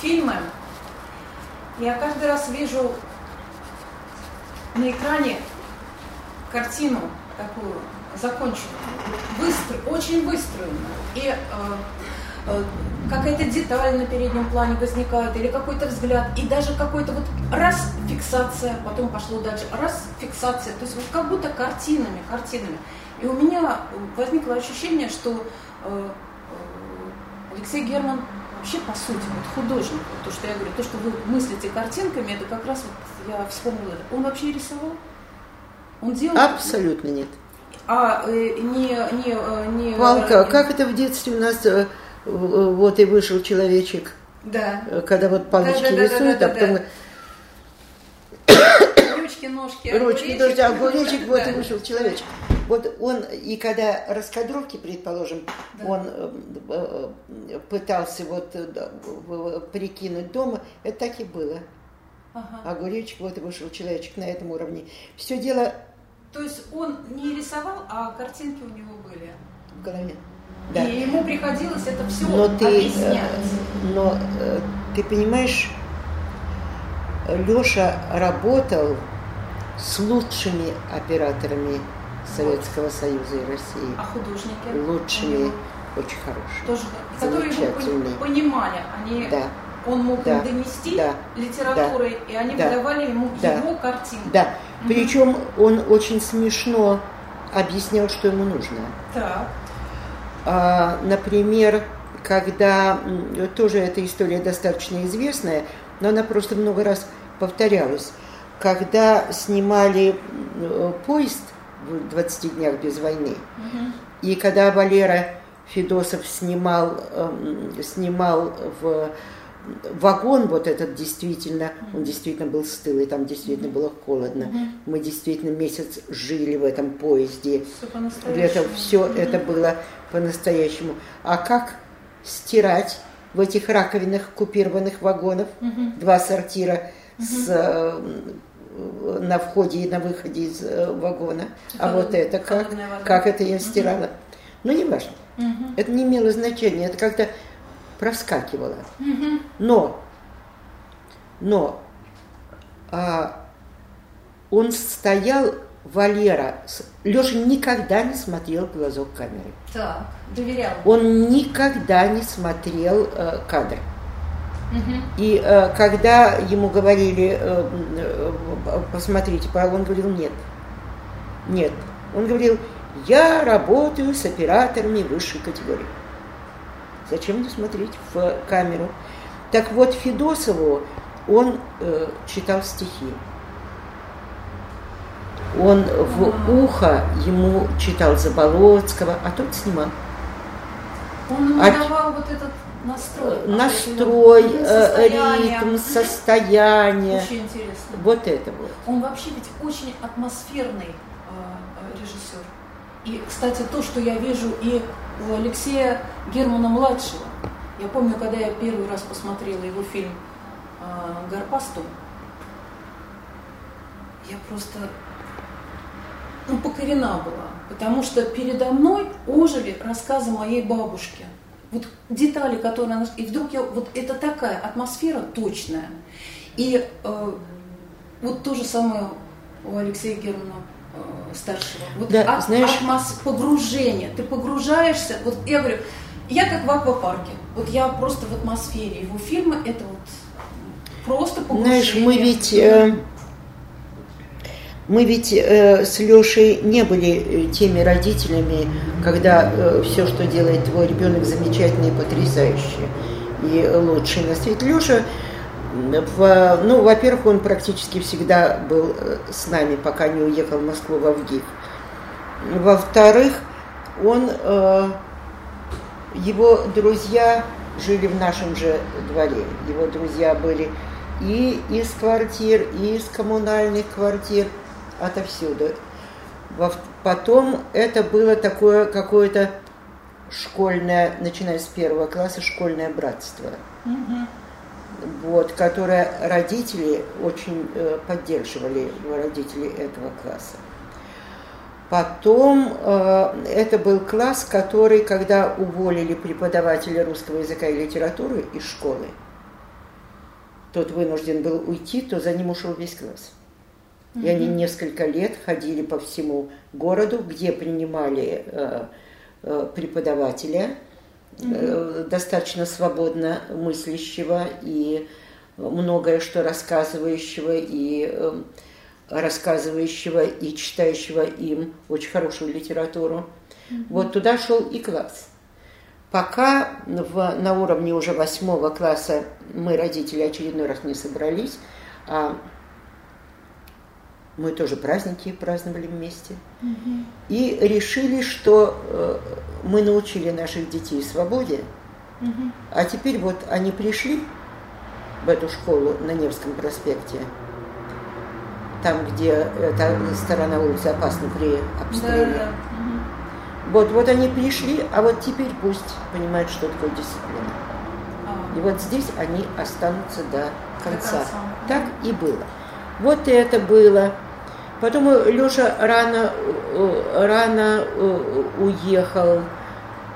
фильмы, я каждый раз вижу на экране картину такую законченную, быстро, очень выстроенную. И э, э, какая-то деталь на переднем плане возникает, или какой-то взгляд, и даже какой-то вот раз фиксация, потом пошло дальше, раз фиксация, то есть вот как будто картинами, картинами. И у меня возникло ощущение, что э, э, Алексей Герман вообще по сути вот художник, вот то, что я говорю, то, что вы мыслите картинками, это как раз вот я вспомнила. Он вообще рисовал? Он делал? Абсолютно нет. А э, не не э, не. Палка, как это в детстве у нас э, вот и вышел человечек. Да. Когда вот палочки да, да, рисуют, да, да, да, а потом. Да. [coughs] Ручки, ножки. Ручки, ножки, огуречек, вот и вышел человечек. Вот он, и когда раскадровки, предположим, да. он э, э, пытался вот э, прикинуть дома, это так и было. Ага. Огуречек, вот и вышел человечек на этом уровне. Все дело... То есть он не рисовал, а картинки у него были? В голове. Да. И ему приходилось это все но ты, объяснять. Но ты понимаешь, Леша работал с лучшими операторами Советского Союза и России. А художники? Лучшими, очень хорошие. Тоже, которые его понимали, они, да. Он мог да. им донести да. литературой, да. и они да. выдавали ему да. его картинку. Да, угу. причем он очень смешно объяснял, что ему нужно. Так. А, например, когда, тоже эта история достаточно известная, но она просто много раз повторялась, когда снимали поезд в 20 днях без войны. Угу. И когда Валера Федосов снимал, э, снимал в вагон вот этот действительно, он действительно был стылый, там действительно было холодно. Мы действительно месяц жили в этом поезде. Все это, все это было по-настоящему. А как стирать в этих раковинах купированных вагонов два сортира с э, на входе и на выходе из э, вагона. А вот это как? Как это я стирала? Ну, не важно. Угу. Это не имело значения, это как-то проскакивало. Угу. Но, но а, он стоял, Валера, Леша никогда не смотрел в глазок камеры. Так, доверял. Он никогда не смотрел э, кадр. И э, когда ему говорили, э, э, посмотрите, он говорил, нет, нет. Он говорил, я работаю с операторами высшей категории. Зачем мне смотреть в камеру? Так вот, Федосову он э, читал стихи. Он в ухо ему читал Заболоцкого, а тот снимал. Он ему А- давал вот этот настрой. Настрой, Ну, э, состояние. ритм, состояние. Очень интересно. Вот это вот. Он вообще ведь очень атмосферный э, э, режиссер. И, кстати, то, что я вижу и у Алексея Германа младшего. Я помню, когда я первый раз посмотрела его фильм э, Гарпастум, я просто ну, покорена была, потому что передо мной ожили рассказы моей бабушки. Вот детали, которые она... И вдруг я... Вот это такая атмосфера точная. И э, вот то же самое у Алексея Германа старшего. Вот Да, ат- знаешь- атмос- погружение. Ты погружаешься. Вот я говорю, я как в аквапарке. Вот я просто в атмосфере. Его фильмы это вот просто погружение. Знаешь, мы ведь, э, мы ведь э, с Лешей не были э, теми родителями, когда все, что делает твой ребенок, замечательно и потрясающе, и лучший на свете. Леша, в, ну, во-первых, он практически всегда был э, с нами, пока не уехал в Москву в Авгик. Во-вторых, он, э, его друзья жили в нашем же дворе. Его друзья были и из квартир, и из коммунальных квартир, отовсюду. Во- Потом это было такое какое-то школьное, начиная с первого класса, школьное братство, Мгм. Вот, которое родители очень э, поддерживали, родители этого класса. Потом э, это был класс, который, когда уволили преподавателя русского языка и литературы из школы, тот вынужден был уйти, то за ним ушел весь класс. И они несколько лет ходили по всему городу, где принимали э, э, преподавателя, э, достаточно свободно мыслящего и многое что рассказывающего и э, рассказывающего и читающего им очень хорошую литературу. Вот туда шел и класс. Пока в, на уровне уже восьмого класса мы, родители, очередной раз не собрались, а мы тоже праздники праздновали вместе. И решили, что э, мы научили наших детей свободе, Мгм. а теперь вот они пришли в эту школу на Невском проспекте, там, где эта сторона улицы опасна при обстреле. Да, да. Мгм. Вот, вот они пришли, а вот теперь пусть понимают, что такое дисциплина. А, И вот здесь они останутся до конца. конца. Так и было. Вот это было. Потом Леша рано, э, рано э, уехал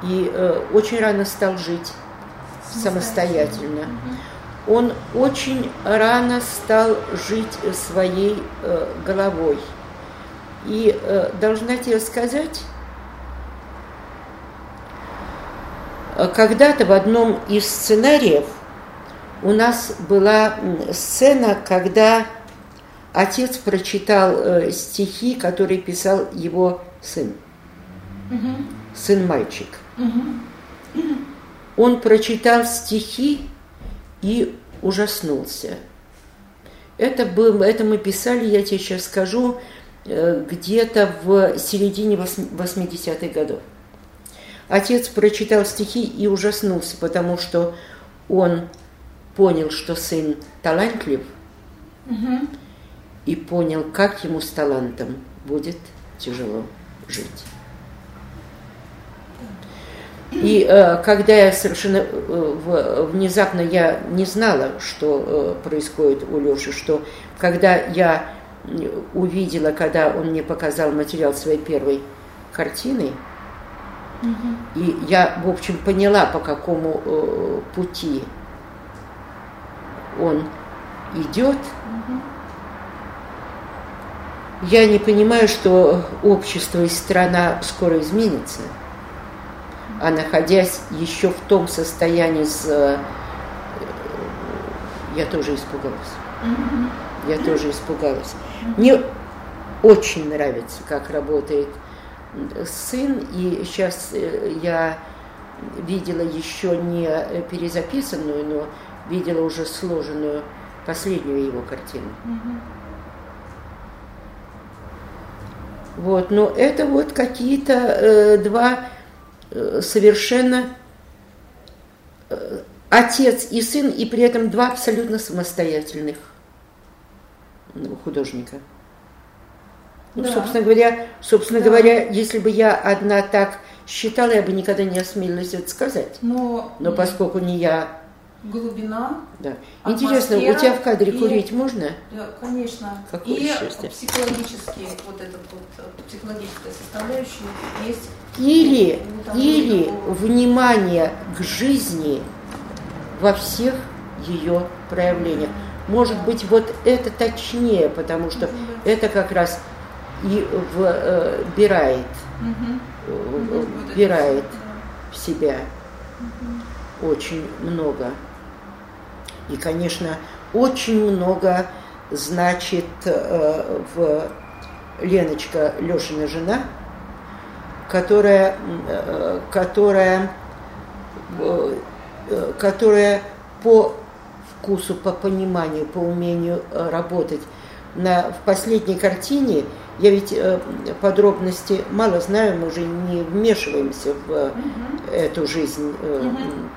и э, очень рано стал жить самостоятельно. Он очень рано стал жить своей головой. И должна тебе сказать, когда-то в одном из сценариев у нас была сцена, когда отец прочитал э, стихи, которые писал его сын, Мгм. сын-мальчик. Мгм. Он прочитал стихи и ужаснулся. Это, был, это мы писали, я тебе сейчас скажу, э, где-то в середине восьм- 80-х годов. Отец прочитал стихи и ужаснулся, потому что он понял, что сын талантлив, Мгм. И понял, как ему с талантом будет тяжело жить. И э, когда я совершенно э, внезапно я не знала, что э, происходит у Леши, что когда я увидела, когда он мне показал материал своей первой картины, Мгм. и я, в общем, поняла, по какому э, пути он идет, Мгм. Я не понимаю, что общество и страна скоро изменится, а находясь еще в том состоянии с... э, Я тоже испугалась. Я тоже испугалась. Мне очень нравится, как работает сын, и сейчас э, я видела еще не перезаписанную, но видела уже сложенную последнюю его картину. Мгм. Вот, но это вот какие-то э, два э, совершенно э, отец и сын, и при этом два абсолютно самостоятельных художника. Ну, Да. собственно говоря, собственно Да. говоря, если бы я одна так считала, я бы никогда не осмелилась это сказать. Но, Но поскольку не я, глубина, да. Интересно, у тебя в кадре и- курить можно? да, конечно, Какое и счастье. психологические, вот этот вот э, психологическая составляющая есть. Или, Ну, или такого- внимание к жизни во всех ее проявлениях. Может быть, вот это точнее, потому что быть. это как раз и вбирает, э, это вбирает всё, в себя очень много. И, конечно, очень много значит э, в Леночка Лешина жена, которая, э, которая, э, которая по вкусу, по пониманию, по умению работать на, в последней картине, я ведь подробности мало знаю, мы уже не вмешиваемся в Мгм. эту жизнь Мгм.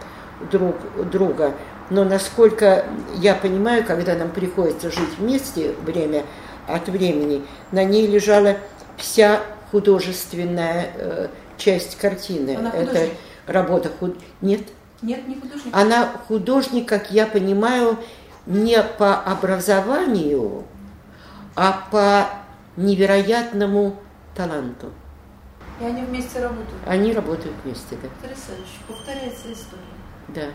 друг друга. Но насколько я понимаю, когда нам приходится жить вместе время от времени, на ней лежала вся художественная э, часть картины. Она Это работа худ... Нет, Нет, не художник. она художник, как я понимаю, не по образованию, а по невероятному таланту. И они вместе работают. Они работают вместе, да. Потрясающе. Повторяется история. да.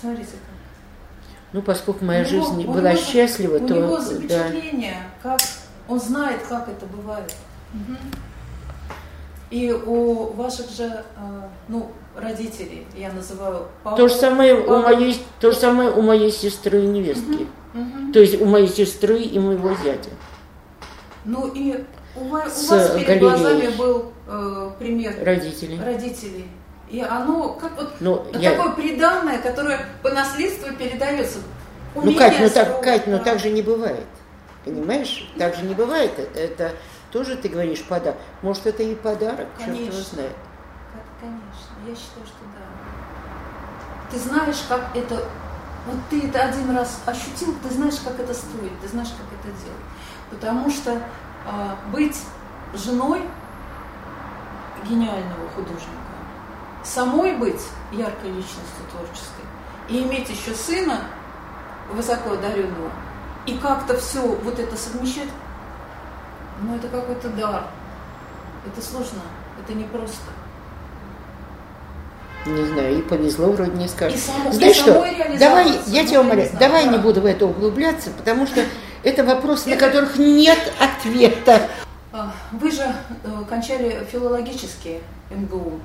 Смотрите как. Ну, поскольку моя У него- жизнь у была него- счастлива, У то него да. запечатление, как он знает, как это бывает. И у ваших же, э, ну, родителей, я называю папу. То же самое у папу- моей, то же самое у моей сестры и невестки. Мгм. То есть у моей сестры и моего зятя. Ну и у, у вас перед галереей. глазами был э, пример Родители. родителей. И оно как вот Ну, я- такое приданное, которое по наследству передается. Ну, Умение Кать, ну так, Кать, ну так же не бывает. Понимаешь? Так же не бывает. Это тоже ты говоришь подарок. Может, это и подарок, черт его Конечно. знает. Конечно, я считаю, что да. Ты знаешь, как это... Вот ты это один раз ощутил, ты знаешь, как это строить, ты знаешь, как это делать. Потому что а, быть женой гениального художника, самой быть яркой личностью творческой и иметь еще сына высоко одаренного, и как-то все вот это совмещать, ну это какой-то дар. Это сложно, это непросто. Не знаю, и повезло вроде не И скажешь. само- и Знаешь что, самой реализоваться, давай, я ну, тебя умоляю, давай да. не буду в это углубляться, потому что [laughs] это вопросы, на которых нет ответа. А, Вы же э, кончали филологический МГУ.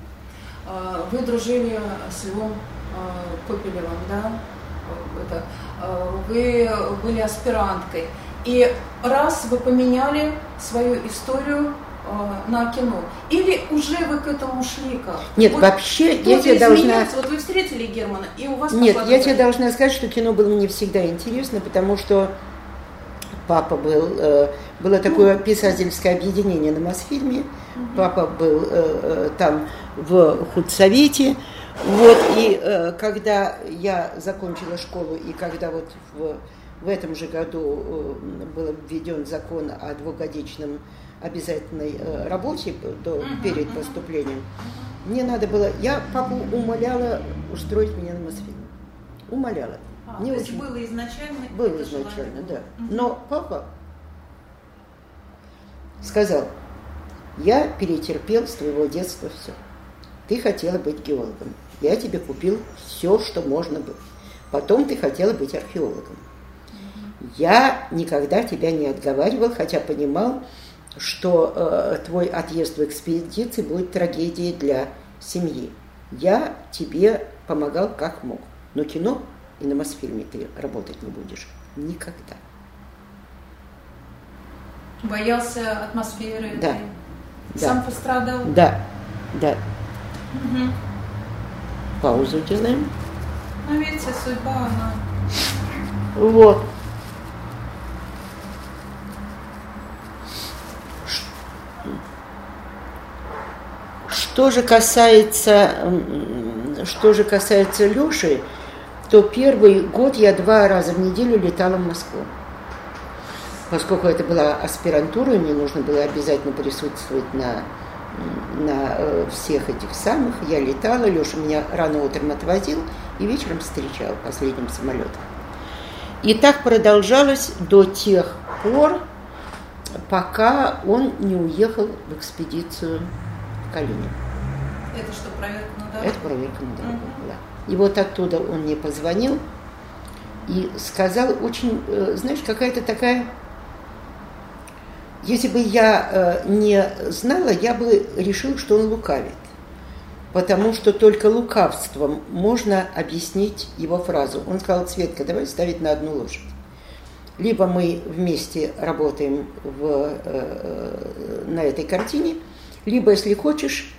А, Вы дружили с Львом э, Копелевым, да? Это, э, вы были аспиранткой. И раз вы поменяли свою историю на кино. Или уже вы к этому шли как? Нет, Вот вообще, я тебе должна... Вот вы встретили Германа, и у вас Нет, я тебе должна сказать, что кино было мне всегда интересно, потому что папа был, э, было такое писательское объединение на Мосфильме, папа был э, э, там в худсовете, вот, и э, когда я закончила школу, и когда вот в, в этом же году э, был введен закон о двухгодичном обязательной э, работе до, перед поступлением, мне надо было, я папу умоляла устроить меня на Мосфильм. Умоляла. А, Мне то есть очень было изначально? было изначально, да. Но папа сказал, я перетерпел с твоего детства все. Ты хотела быть геологом. Я тебе купил все, что можно было. Потом ты хотела быть археологом. Я никогда тебя не отговаривал, хотя понимал, что э, твой отъезд в экспедиции будет трагедией для семьи. Я тебе помогал как мог. Но кино и на Мосфильме ты работать не будешь. Никогда. Боялся атмосферы. Да, этой? да. Сам пострадал. Да, да. Угу. Паузу делаем. Ну, видите, судьба, она... Вот. Что же касается, что же касается Лёши, то первый год я два раза в неделю летала в Москву. Поскольку это была аспирантура, мне нужно было обязательно присутствовать на на э, всех этих самых. Я летала, Леша меня рано утром отвозил и вечером встречал последним самолетом. И так продолжалось до тех пор, пока он не уехал в экспедицию в Калинин. Это что, проверка на дорогу? Это проверка на дорогу, угу. да. И вот оттуда он мне позвонил и сказал очень, э, знаешь, какая-то такая... Если бы я э, не знала, я бы решил, что он лукавит. Потому что только лукавством можно объяснить его фразу. Он сказал, Светка, давай ставить на одну лошадь. Либо мы вместе работаем в, э, э, на этой картине, либо, если хочешь,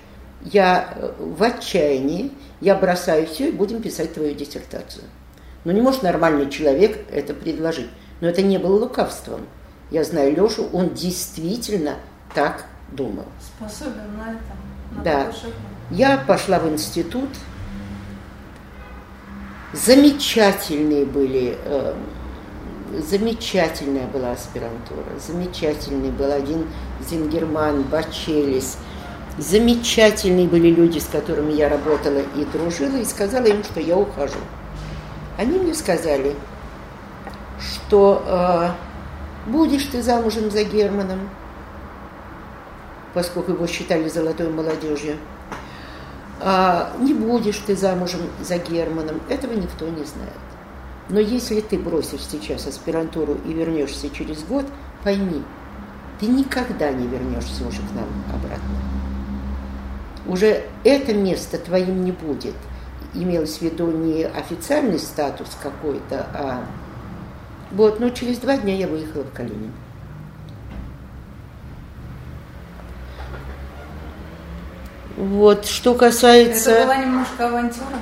я в отчаянии, я бросаю все и будем писать твою диссертацию. Но не может нормальный человек это предложить. Но это не было лукавством. Я знаю Лешу, он действительно так думал. Способен на это. На да. Я пошла в институт. Замечательные были э, замечательная была аспирантура, замечательный был один Зингерман, Бачелис, замечательные были люди, с которыми я работала и дружила, и сказала им, что я ухожу. Они мне сказали, что э, будешь ты замужем за Германом, поскольку его считали золотой молодежью, а не будешь ты замужем за Германом, этого никто не знает. Но если ты бросишь сейчас аспирантуру и вернешься через год, пойми, ты никогда не вернешься уже к нам обратно. Уже это место твоим не будет. Имелось в виду не официальный статус какой-то, а вот, но через два дня я выехала в Калинин. Вот, что касается... Это была немножко авантюра?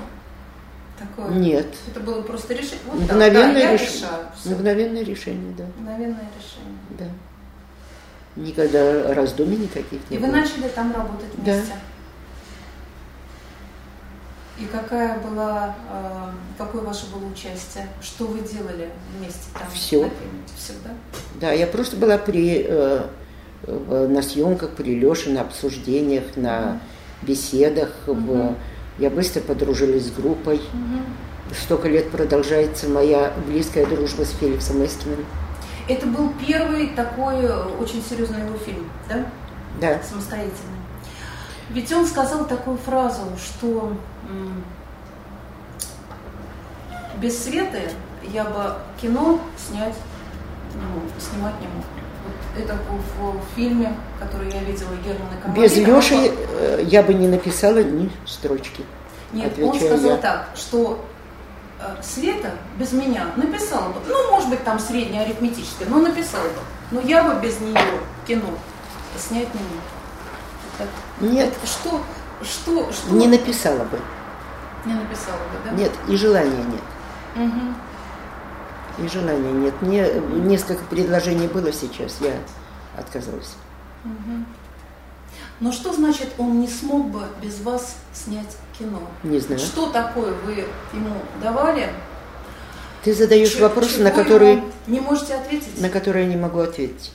такое? Нет. Это было просто решение. Вот Мгновенное, да, реш... Мгновенное решение, да. Мгновенное решение. Да. Никогда раздумий никаких не И было. вы начали там работать вместе? Да. И какая была, э, какое ваше было участие? Что вы делали вместе там? Все. Все, да? Да, я просто была при, э, на съемках при Леше, на обсуждениях, на беседах, угу. я быстро подружилась с группой. Угу. Столько лет продолжается моя близкая дружба с Феликсом Эскиным. Это был первый такой очень серьезный его фильм, да? Да. Самостоятельный. Ведь он сказал такую фразу, что без Светы я бы кино снять не мог, снимать не мог. Вот это в, в фильме, который я видела Германа Камарина. Без Леши э, я бы не написала ни строчки. Нет, он сказал я. так, что э, Света без меня написала бы, ну, может быть, там среднее арифметическое, но написала бы. Но я бы без нее кино снять не мог. Так, Нет. что, что, что? Не написала бы. Не написала бы, да? Нет, и желания нет. Угу. И желания нет. Мне несколько предложений было сейчас, я отказалась. Угу. Но что значит, он не смог бы без вас снять кино? Не знаю. Что такое вы ему давали? Ты задаешь Ч- вопросы, на которые... Не можете ответить? На которые я не могу ответить.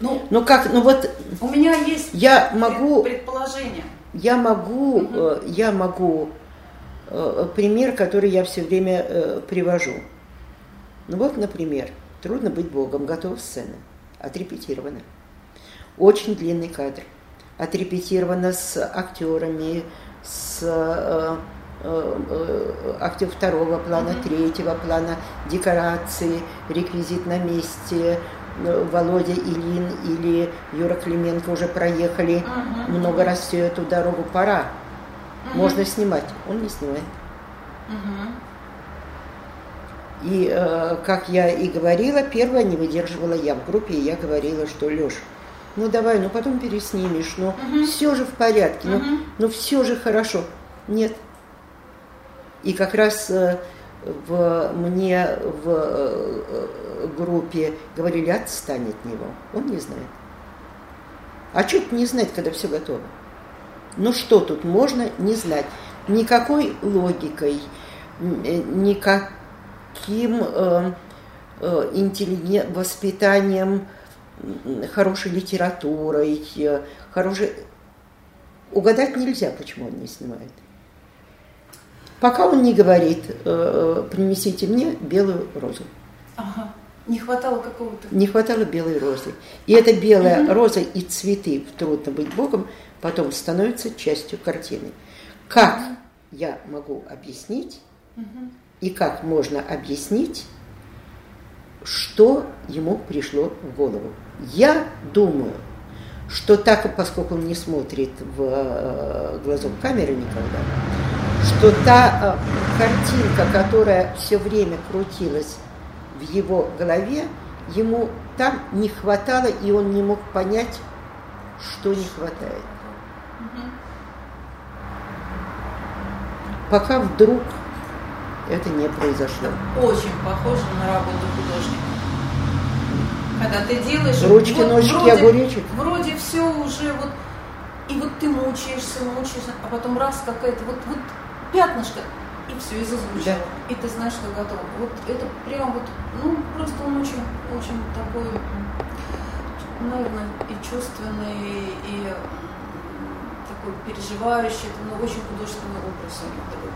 Ну, ну как, ну вот... У меня есть я могу, предположение. Я могу, угу. я могу э, пример, который я все время э, привожу. Ну вот, например, трудно быть Богом, готова сцена, отрепетирована. Очень длинный кадр отрепетировано с актерами, с актер второго плана, третьего плана, декорации, реквизит на месте. Володя Илин или Юра Клименко уже проехали uh-huh. много раз всю эту дорогу. Пора. Uh-huh. Можно снимать. Он не снимает. Uh-huh. И, э, как я и говорила, первая не выдерживала я в группе, и я говорила, что Леш, ну давай, ну потом переснимешь, ну угу. все же в порядке, угу. ну, ну все же хорошо. Нет. И как раз э, в, мне в э, группе говорили, отстань от него. Он не знает. А что не знать, когда все готово? Ну что тут можно не знать? Никакой логикой, э, никаким э, э, интеллиген... воспитанием, хорошей литературой, э, хорошей... Угадать нельзя, почему он не снимает. Пока он не говорит, э, принесите мне белую розу. Ага. Не хватало какого-то. Не хватало белой розы. И эта белая угу. роза и цветы в «Трудно быть Богом» потом становятся частью картины. Как угу. я могу объяснить угу. и как можно объяснить, что ему пришло в голову. Я думаю, что так, поскольку он не смотрит в э, глазок камеры никогда, что та э, картинка, которая все время крутилась в его голове, ему там не хватало, и он не мог понять, что не хватает. Пока вдруг это не произошло. Очень похоже на работу художника. Когда ты делаешь... Ручки, вот, ножки, вроде, огуречек. Вроде все уже вот... И вот ты мучаешься, мучаешься, а потом раз какая-то вот, вот пятнышко, и все, и зазвучало. Да. И ты знаешь, что готово. Вот это прям вот, ну, просто он очень, очень такой, наверное, и чувственный, и такой переживающий, но очень художественный образ у него такой.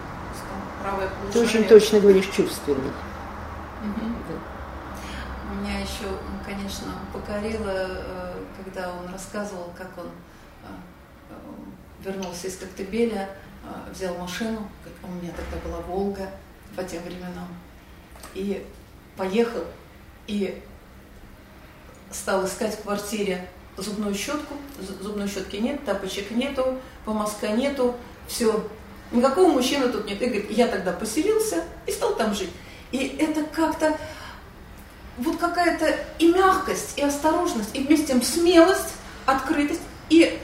Правое Ты очень точно говоришь чувственный. Угу. Да. Меня еще, конечно, покорило, э, когда он рассказывал, как он э, э, вернулся из Коктебеля, взял машину, у меня тогда была Волга по тем временам, и поехал, и стал искать в квартире зубную щетку, зубной щетки нет, тапочек нету, помазка нету, все. Никакого мужчины тут нет. И говорит, я тогда поселился и стал там жить. И это как-то вот какая-то и мягкость, и осторожность, и вместе с тем смелость, открытость и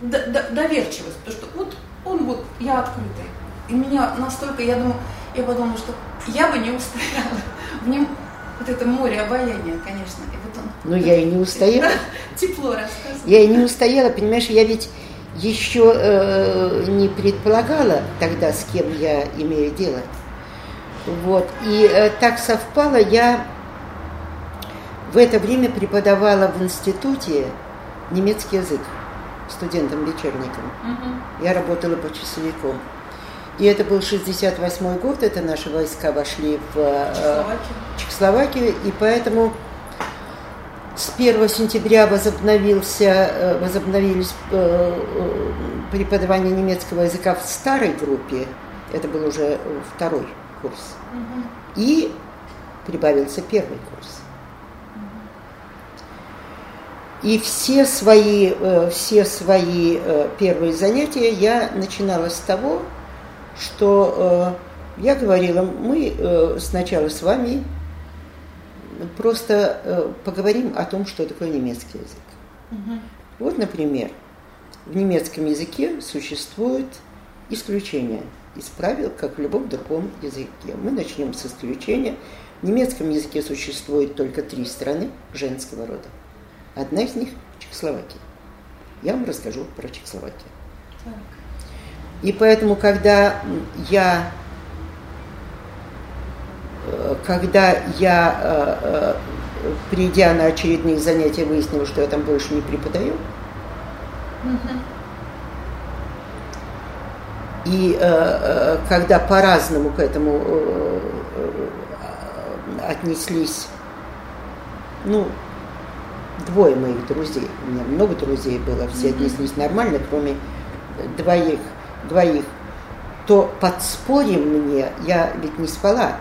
доверчивость. Потому что вот он вот, я открытый. И меня настолько, я думаю, я подумала, что я бы не устояла. В нем вот это море обаяния, конечно. И вот он. Ну, я и не устояла. [laughs] Тепло рассказывал. Я и не устояла, понимаешь, я ведь еще э, не предполагала тогда, с кем я имею дело. Вот. И э, так совпало, я в это время преподавала в институте немецкий язык студентом-вечерником. Угу. Я работала по часовиком. И это был 68 год, это наши войска вошли в э, Чехословакию, Чехословакию и поэтому с 1 сентября возобновился, э, возобновились э, преподавание немецкого языка в старой группе, это был уже второй курс, угу. и прибавился первый курс. И все свои, э, все свои э, первые занятия я начинала с того, что э, я говорила, мы сначала с вами просто поговорим о том, что такое немецкий язык. Угу. Вот, например, в немецком языке существует исключение из правил, как в любом другом языке. Мы начнем с исключения. В немецком языке существует только три страны женского рода. Одна из них Чехословакия. Я вам расскажу про Чехословакию. Так. И поэтому, когда я, э, когда я, э, э, придя на очередные занятия, выяснила, что я там больше не преподаю, И когда по-разному к этому отнеслись, ну, двое моих друзей, у меня много друзей было, все отнеслись нормально, кроме двоих, двоих, то под спорьем мне, я ведь не спала,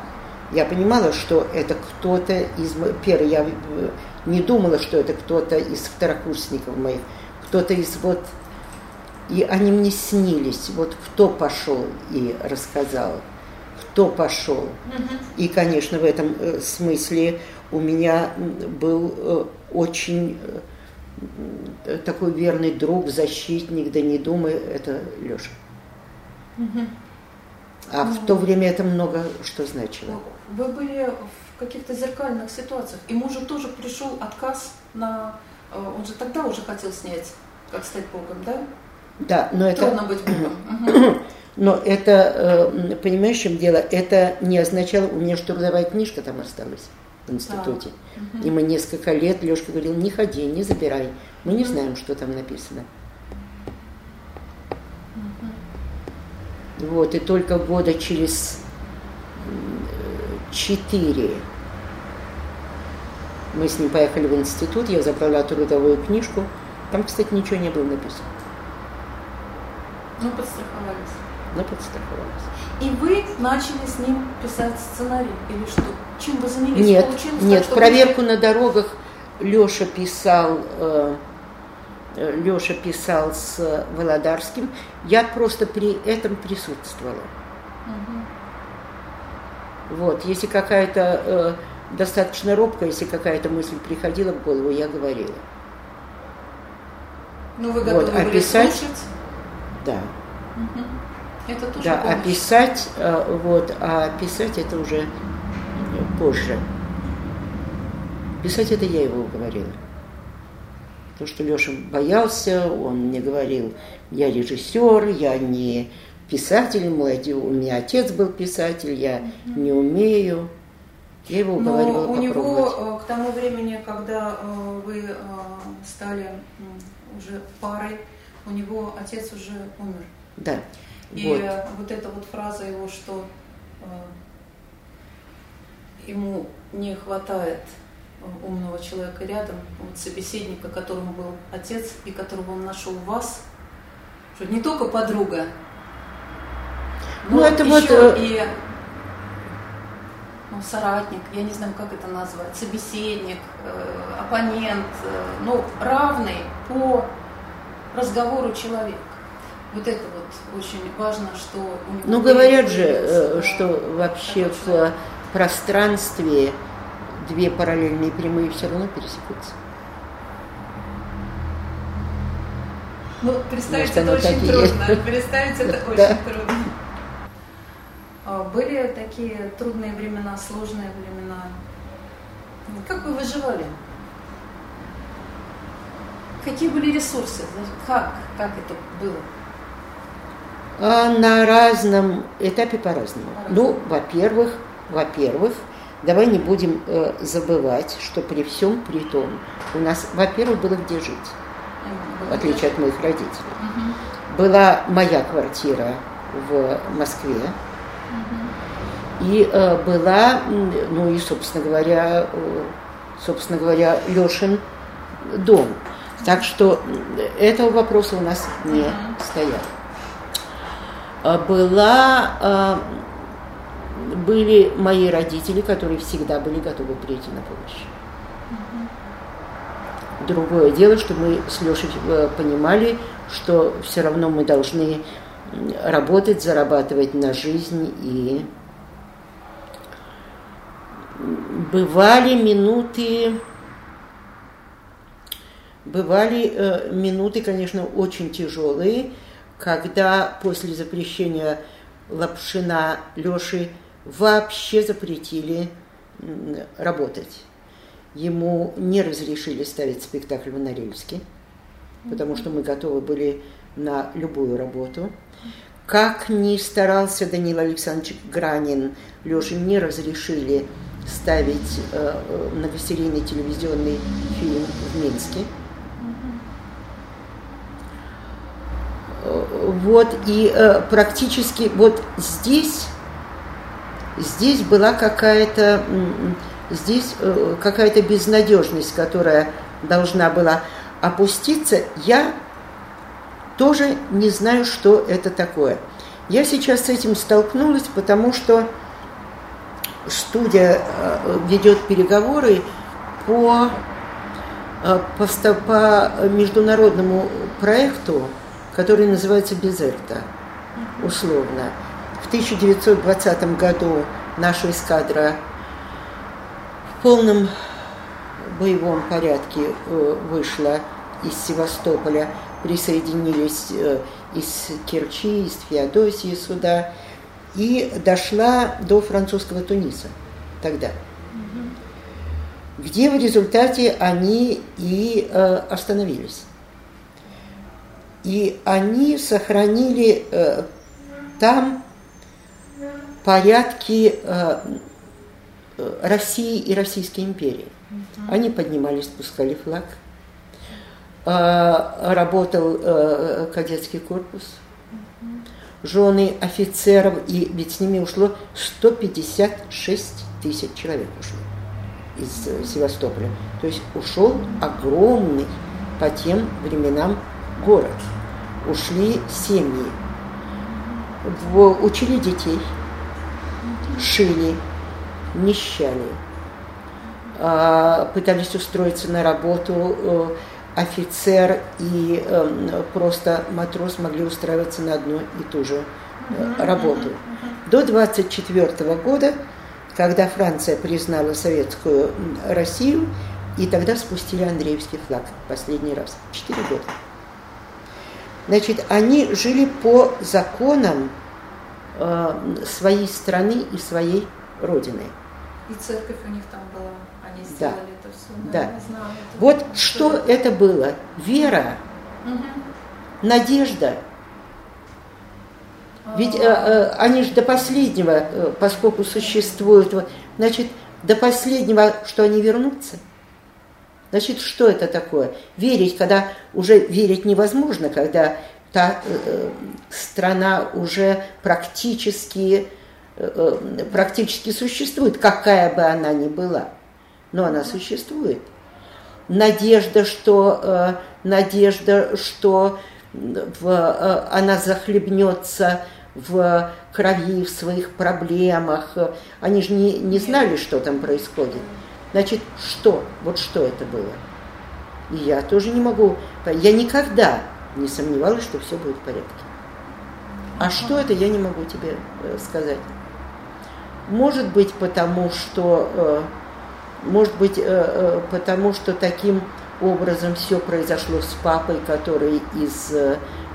я понимала, что это кто-то из... Первый, я э, не думала, что это кто-то из второкурсников моих, кто-то из вот... И они мне снились, вот кто пошел и рассказал, кто пошел. И, конечно, в этом э, смысле у меня был э, очень э, такой верный друг, защитник, да не думай, это Леша. Угу. А ну, в то время это много что значило. Вы были в каких-то зеркальных ситуациях, и мужу тоже пришел отказ на... Э, он же тогда уже хотел снять, как стать Богом, да? Да, но это... Трудно быть Богом. [clears throat] Но это, э, понимаешь, в чем дело? Это не означало, у меня же трудовая книжка там осталась в институте. Да. И мы несколько лет, Лешка говорил, не ходи, не забирай. Мы не знаем, что там написано. Вот, и только года через четыре мы с ним поехали в институт, я забрала трудовую книжку. Там, кстати, ничего не было написано. Ну, подстраховались. Ну, подстраховались. И вы начали с ним писать сценарий или что? Чем вы занялись? Нет, Получилось нет, так, проверку на дорогах Леша писал, э, э, Леша писал с Володарским. Я просто при этом присутствовала. Мгм. Вот, если какая-то э, достаточно робкая, если какая-то мысль приходила в голову, я говорила. Ну, вы Вот, готовы а были писать? слушать? Да, Мгм. Это тоже да, а помощь. писать, э, вот, а писать это уже позже. Писать это я его уговорила. Потому что Леша боялся, он мне говорил, я режиссер, я не писатель, мой, оде- у меня отец был писатель, я не умею. Я его уговаривала Но у него э, к тому времени, когда э, вы стали уже парой, у него отец уже умер. Да. И вот. вот эта вот фраза его, что э, ему не хватает э, умного человека рядом, вот собеседника, которому был отец и которого он нашел в вас, что не только подруга, но Ну, это еще вот, э, и ну, соратник, я не знаю, как это назвать, собеседник, э, оппонент, э, ну, равный по разговору человек. Вот это вот очень важно, что у него Ну, говорят же, э, что вообще такой в пространстве две параллельные прямые все равно пересекутся. Ну, представить Может, это очень и трудно. Представить это [laughs] Да. очень трудно. А Были такие трудные времена, сложные времена. Как вы выживали? Какие были ресурсы? Как? Как это было? А на разном этапе по-разному. Ну, во-первых, во-первых, давай не будем э, забывать, что при всем при том у нас, во-первых, было где жить, в отличие от моих родителей. Мгм. Была моя квартира в Москве, и э, была, ну и, собственно говоря, э, собственно говоря, Лешин дом. Так что этого вопроса у нас не Мгм. стояло. А Была, а, были мои родители, которые всегда были готовы прийти на помощь. Другое дело, что мы с Лешей э, понимали, что все равно мы должны работать, зарабатывать на жизнь и бывали минуты, бывали э, минуты, конечно, очень тяжелые, когда после запрещения Лапшина Леши вообще запретили работать. Ему не разрешили ставить спектакль в Норильске, потому что мы готовы были на любую работу. Как ни старался Данил Александрович Гранин, Леше не разрешили ставить э, э, многосерийный телевизионный фильм в Минске. Вот, и э, практически вот здесь, здесь была какая-то, здесь э, какая-то безнадежность, которая должна была опуститься. Я тоже не знаю, что это такое. Я сейчас с этим столкнулась, потому что студия э, ведет переговоры по, по, по международному проекту, который называется «Безерта», условно. В 1920 году наша эскадра в полном боевом порядке э, вышла из Севастополя, присоединились э, из Керчи, из Феодосии сюда, и дошла до французского Туниса тогда, где в результате они и э, остановились. И они сохранили э, там порядки э, России и Российской империи. Они поднимались, спускали флаг. Э, работал э, кадетский корпус. Жены офицеров, и ведь с ними ушло 156 тысяч человек ушло из э, Севастополя. То есть ушел огромный по тем временам город. Ушли семьи, учили детей, шили, нищали, а, пытались устроиться на работу, э, офицер и эм, просто матрос могли устраиваться на одну и ту же э, работу. До 24 года когда Франция признала советскую Россию, и тогда спустили Андреевский флаг последний раз, четыре года. Значит, они жили по законам э, своей страны и своей родины. И церковь у них там была, они сделали да. это все. Да. да. Знаю, это вот что это было? Вера, угу. надежда, ведь э, э, они же до последнего, э, поскольку существуют, значит, до последнего, что они вернутся. Значит, что это такое? Верить, когда уже верить невозможно, когда та э, страна уже практически, э, э, практически существует, какая бы она ни была. Но она существует. Надежда, что, э, надежда, что в, э, она захлебнется в крови, в своих проблемах. Они же не, не знали, что там происходит. Значит, что? Вот что это было? И я тоже не могу... Я никогда не сомневалась, что все будет в порядке. А что это, я не могу тебе э, сказать. Может быть, потому что... Э, может быть, э, потому что таким образом все произошло с папой, который из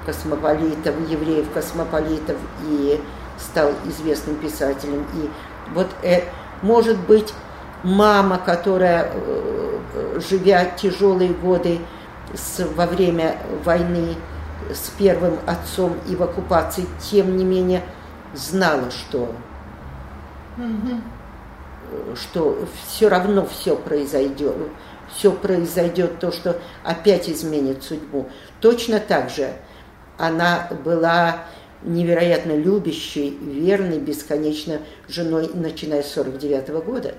космополитов, евреев-космополитов и стал известным писателем. И вот, может быть, мама, которая, э, живя тяжелые годы с, во время войны с первым отцом и в оккупации, тем не менее знала, что, mm-hmm. что все равно все произойдет, все произойдет то, что опять изменит судьбу. Точно так же она была невероятно любящей, верной, бесконечно женой, начиная с 49 -го года.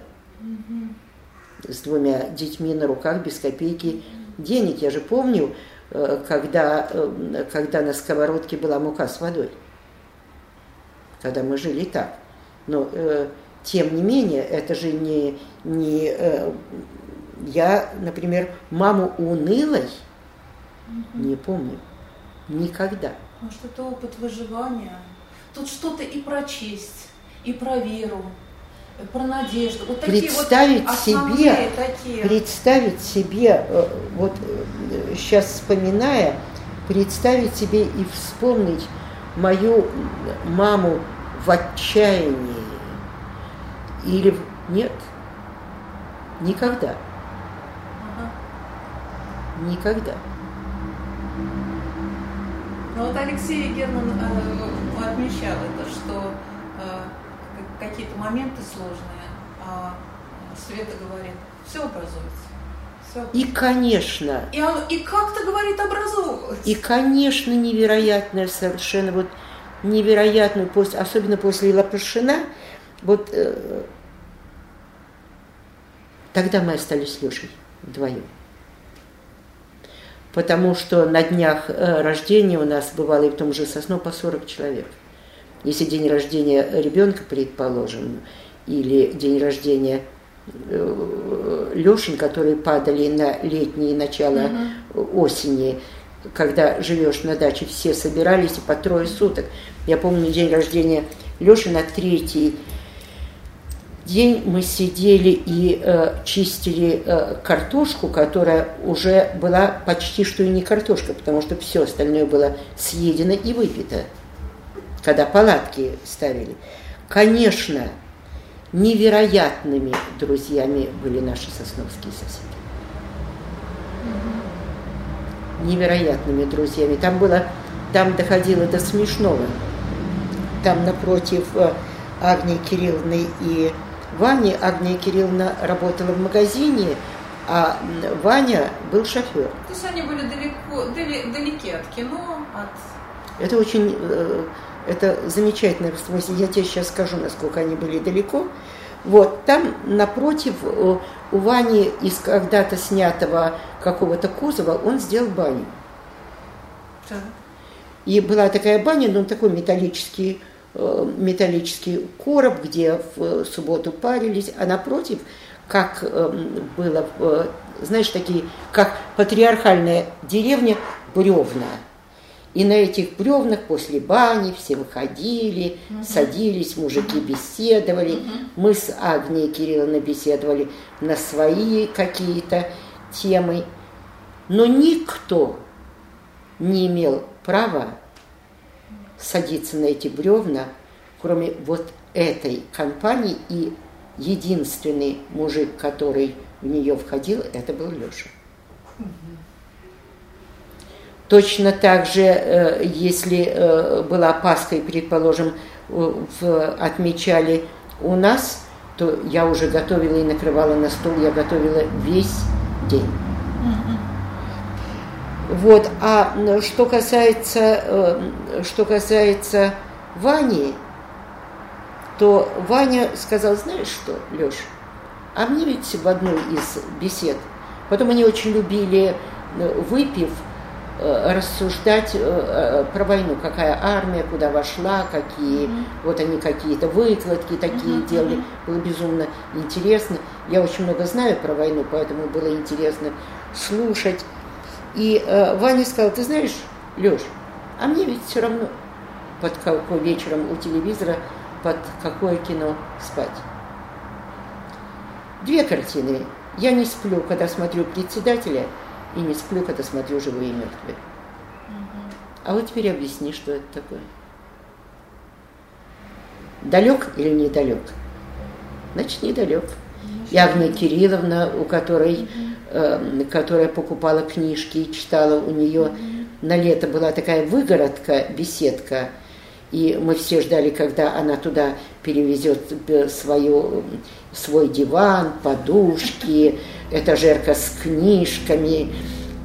С двумя детьми на руках, без копейки денег. Я же помню, э, когда, э, когда на сковородке была мука с водой. Когда мы жили так. Но э, тем не менее, это же не, не я, например, маму унылой не помню. Никогда. Может, это опыт выживания. Тут что-то и про честь, и про веру, про надежду. Вот такие представить вот себе, такие. представить себе, э, вот сейчас э, вспоминая, представить себе и вспомнить мою маму в отчаянии. Или нет, никогда. Ага. Никогда. Но вот Алексей Герман э, отмечал это, что какие-то моменты сложные, а Света говорит, все образуется. Все. И, конечно. И, он, и как-то говорит образовывается. И, конечно, невероятное совершенно, вот невероятную, после, особенно после Лапушина, вот э, тогда мы остались с Лешей вдвоем потому что на днях э, рождения у нас бывало и в том же Сосно по 40 человек. Если день рождения ребенка, предположим, или день рождения э, Лешин, которые падали на летнее начало угу. осени, когда живешь на даче, все собирались и по трое суток. Я помню день рождения Лешина, третий день мы сидели и э, чистили э, картошку, которая уже была почти что и не картошка, потому что все остальное было съедено и выпито, когда палатки ставили. Конечно, невероятными друзьями были наши сосновские соседи. невероятными друзьями. Там было, там доходило до смешного. Там напротив э, Агнии Кирилловны и Вани, Агния Кирилловна работала в магазине, а Ваня был шофер. То есть они были далеко, далеки от кино, от... Это очень, э, это замечательно, в смысле, я тебе сейчас скажу, насколько они были далеко. Вот, там напротив э, у Вани из когда-то снятого какого-то кузова он сделал баню. Да. И была такая баня, ну такой металлический, э, металлический короб, где в субботу парились, а напротив, как было, знаешь, такие, как патриархальная деревня, бревна. И на этих бревнах после бани все выходили, угу. садились, мужики беседовали. Угу. Мы с Агнией Кирилловной беседовали на свои какие-то темы. Но никто не имел права садиться на эти бревна, кроме вот этой компании. И единственный мужик, который в нее входил, это был Леша. Угу. Точно так же, э, если э, была Пасха, и, предположим, отмечали у нас, то я уже готовила и накрывала на стол, я готовила весь день. Вот, а что касается, э, что касается Вани, то Ваня сказал, знаешь что, Леш, а мне ведь в одной из бесед, потом они очень любили, выпив, рассуждать э, э, про войну, какая армия, куда вошла, какие, mm-hmm. вот они какие-то выкладки такие mm-hmm. делали, было безумно интересно. Я очень много знаю про войну, поэтому было интересно слушать. И э, Ваня сказал, ты знаешь, Леш, а мне ведь все равно под какой вечером у телевизора, под какое кино спать. Две картины. Я не сплю, когда смотрю председателя – и не сплю, когда смотрю живые и мертвые. А вот теперь объясни, что это такое. Далек или недалек? Значит, недалек. И Агния Кирилловна, у которой, э, которая покупала книжки и читала у нее, на лето была такая выгородка, беседка, и мы все ждали, когда она туда перевезет э, свою, свой диван, подушки, [laughs] этажерка с книжками,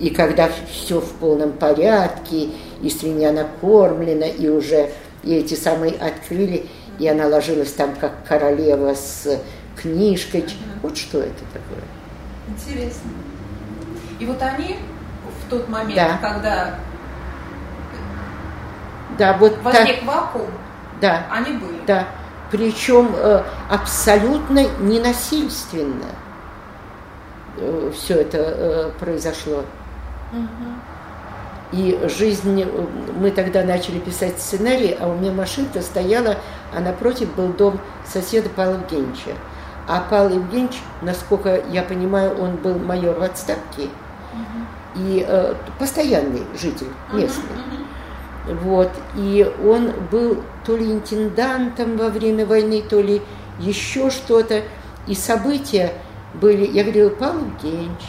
и когда все в полном порядке, и свинья накормлена, и уже и эти самые открыли, и она ложилась там как королева с книжкой. Вот что это такое. Интересно. И вот они в тот момент, да. когда да, вот возник так, вакуум, да, они были. Да. Причем э, абсолютно ненасильственно. Э, все это э, произошло. И жизнь, э, мы тогда начали писать сценарий, а у меня машинка стояла, а напротив был дом соседа Павла Евгеньевича. А Павел Евгеньевич, насколько я понимаю, он был майор в отставке угу. и э, постоянный житель местный. Угу. Вот, и он был то ли интендантом во время войны, то ли еще что-то. И события были, я говорила, Павел Евгеньевич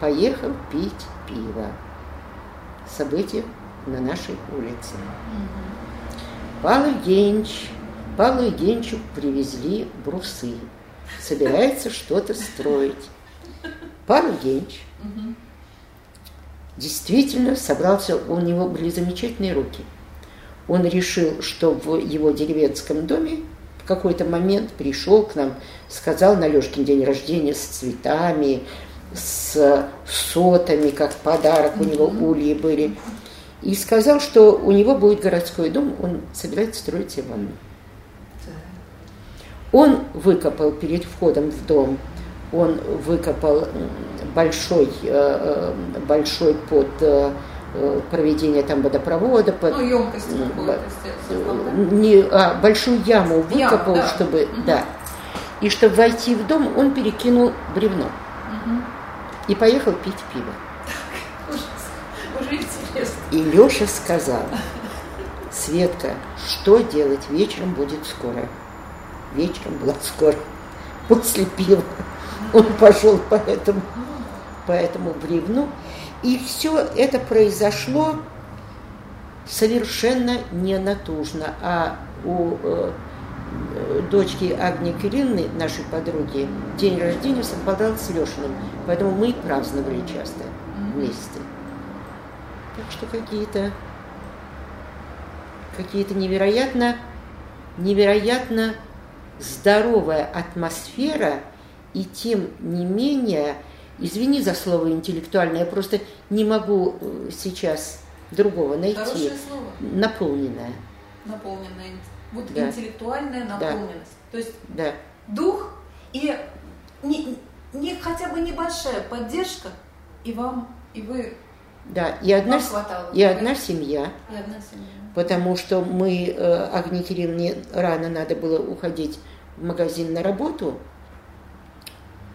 поехал пить пиво. События на нашей улице. Павел Евгеньевич, Павлу Евгеньевичу привезли брусы. Собирается что-то строить. Павел Евгеньевич действительно собрался, у него были замечательные руки. Он решил, что в его деревенском доме в какой-то момент пришел к нам, сказал на Лешкин день рождения с цветами, с сотами, как подарок, у него ульи были. И сказал, что у него будет городской дом, он собирается строить ванну. Он выкопал перед входом в дом, он выкопал большой, э, э, большой под э, проведение там водопровода. Под, ну, емкость не, а, большую яму выкопал, Ям, да. чтобы, угу. да. И чтобы войти в дом, он перекинул бревно. Угу. И поехал пить пиво. [laughs] Уже интересно. И Леша сказал, Светка, что делать? Вечером будет скоро. Вечером была скоро. После пива он пошел по этому по этому бревну. И все это произошло совершенно ненатужно. А у э, дочки Агни Кирилловны, нашей подруги, день рождения совпадал с Лешиным. Поэтому мы и праздновали часто вместе. Так что какие-то какие-то невероятно, невероятно здоровая атмосфера, и тем не менее, извини за слово интеллектуальное, я просто не могу э, сейчас другого найти. Наполненная. Наполненная. Вот да. интеллектуальная наполненность. Да. То есть да. дух и не, не хотя бы небольшая поддержка, и вам, и вы да, и одна, и одна семья. И одна семья. Потому что мы, э, Агне Кирилловне, рано надо было уходить в магазин на работу,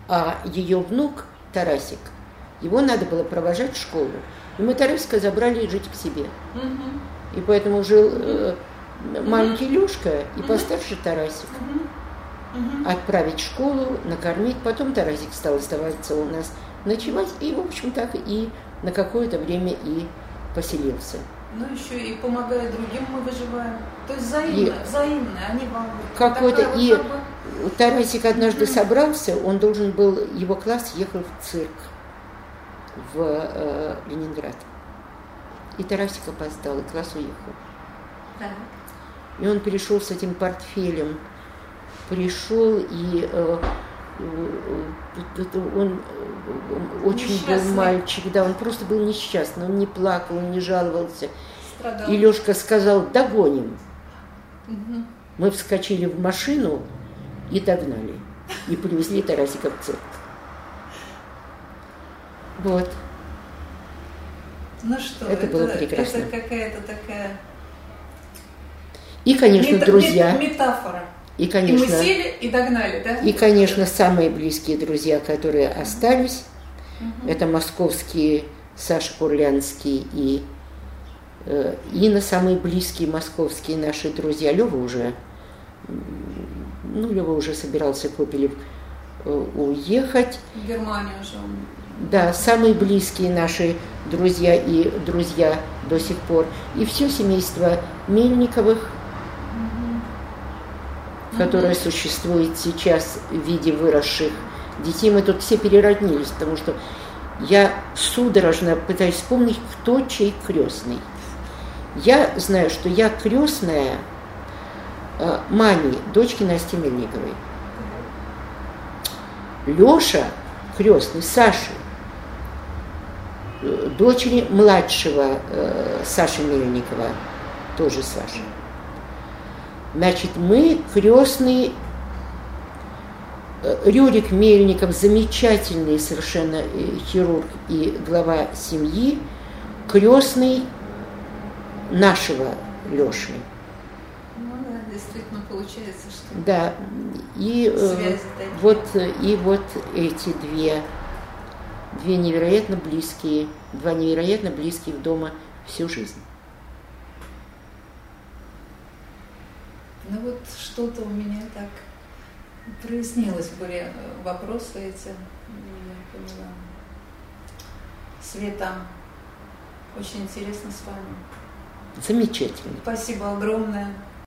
а ее внук Тарасик, его надо было провожать в школу. И мы Тарасика забрали жить к себе. Угу. И поэтому жил э, маленький. Люшка и постарше Тарасик. Отправить в школу, накормить. Потом Тарасик стал оставаться у нас ночевать. И, в общем, так и на какое-то время и поселился. Ну, еще и помогая другим мы выживаем. То есть взаимно, и взаимно, они вам... Какой-то, и как бы... Тарасик однажды mm-hmm. собрался, он должен был, его класс ехал в цирк в э, Ленинград. И Тарасик опоздал, и класс уехал. Так. И он перешел с этим портфелем, пришел и э, он очень несчастный. был мальчик, да, он просто был несчастный, он не плакал, он не жаловался. Страдал. И Лешка сказал, догоним. Угу. Мы вскочили в машину и догнали. И привезли Тарасика в цирк. Вот. Ну что, это, это было прекрасно. Это какая-то такая... И, конечно, Мета- друзья. Метафора. И, конечно, и мы сели и догнали, да? И, конечно, самые близкие друзья, которые остались, угу. это московские Саша Курлянский и э, Инна, самые близкие московские наши друзья. Лева уже, ну, Лева уже собирался Копелев э, уехать. В Германию уже Да, самые близкие наши друзья и друзья до сих пор. И все семейство Мельниковых, которая существует сейчас в виде выросших детей. Мы тут все перероднились, потому что я судорожно пытаюсь вспомнить, кто чей крестный. Я знаю, что я крестная э, маме, дочки Насти Мельниковой. Леша крестный Саши, э, дочери младшего э, Саши Мельникова, тоже Саша. Значит, мы крестные э, Рюрик Мельников, замечательный совершенно э, хирург и глава семьи, крестный нашего Леши. Ну да, действительно получается, что да, и э, вот и вот эти две две невероятно близкие, два невероятно близких дома всю жизнь. Ну вот что-то у меня так прояснилось, были э, вопросы эти, я поняла. Света, очень интересно с вами. Замечательно. Спасибо огромное.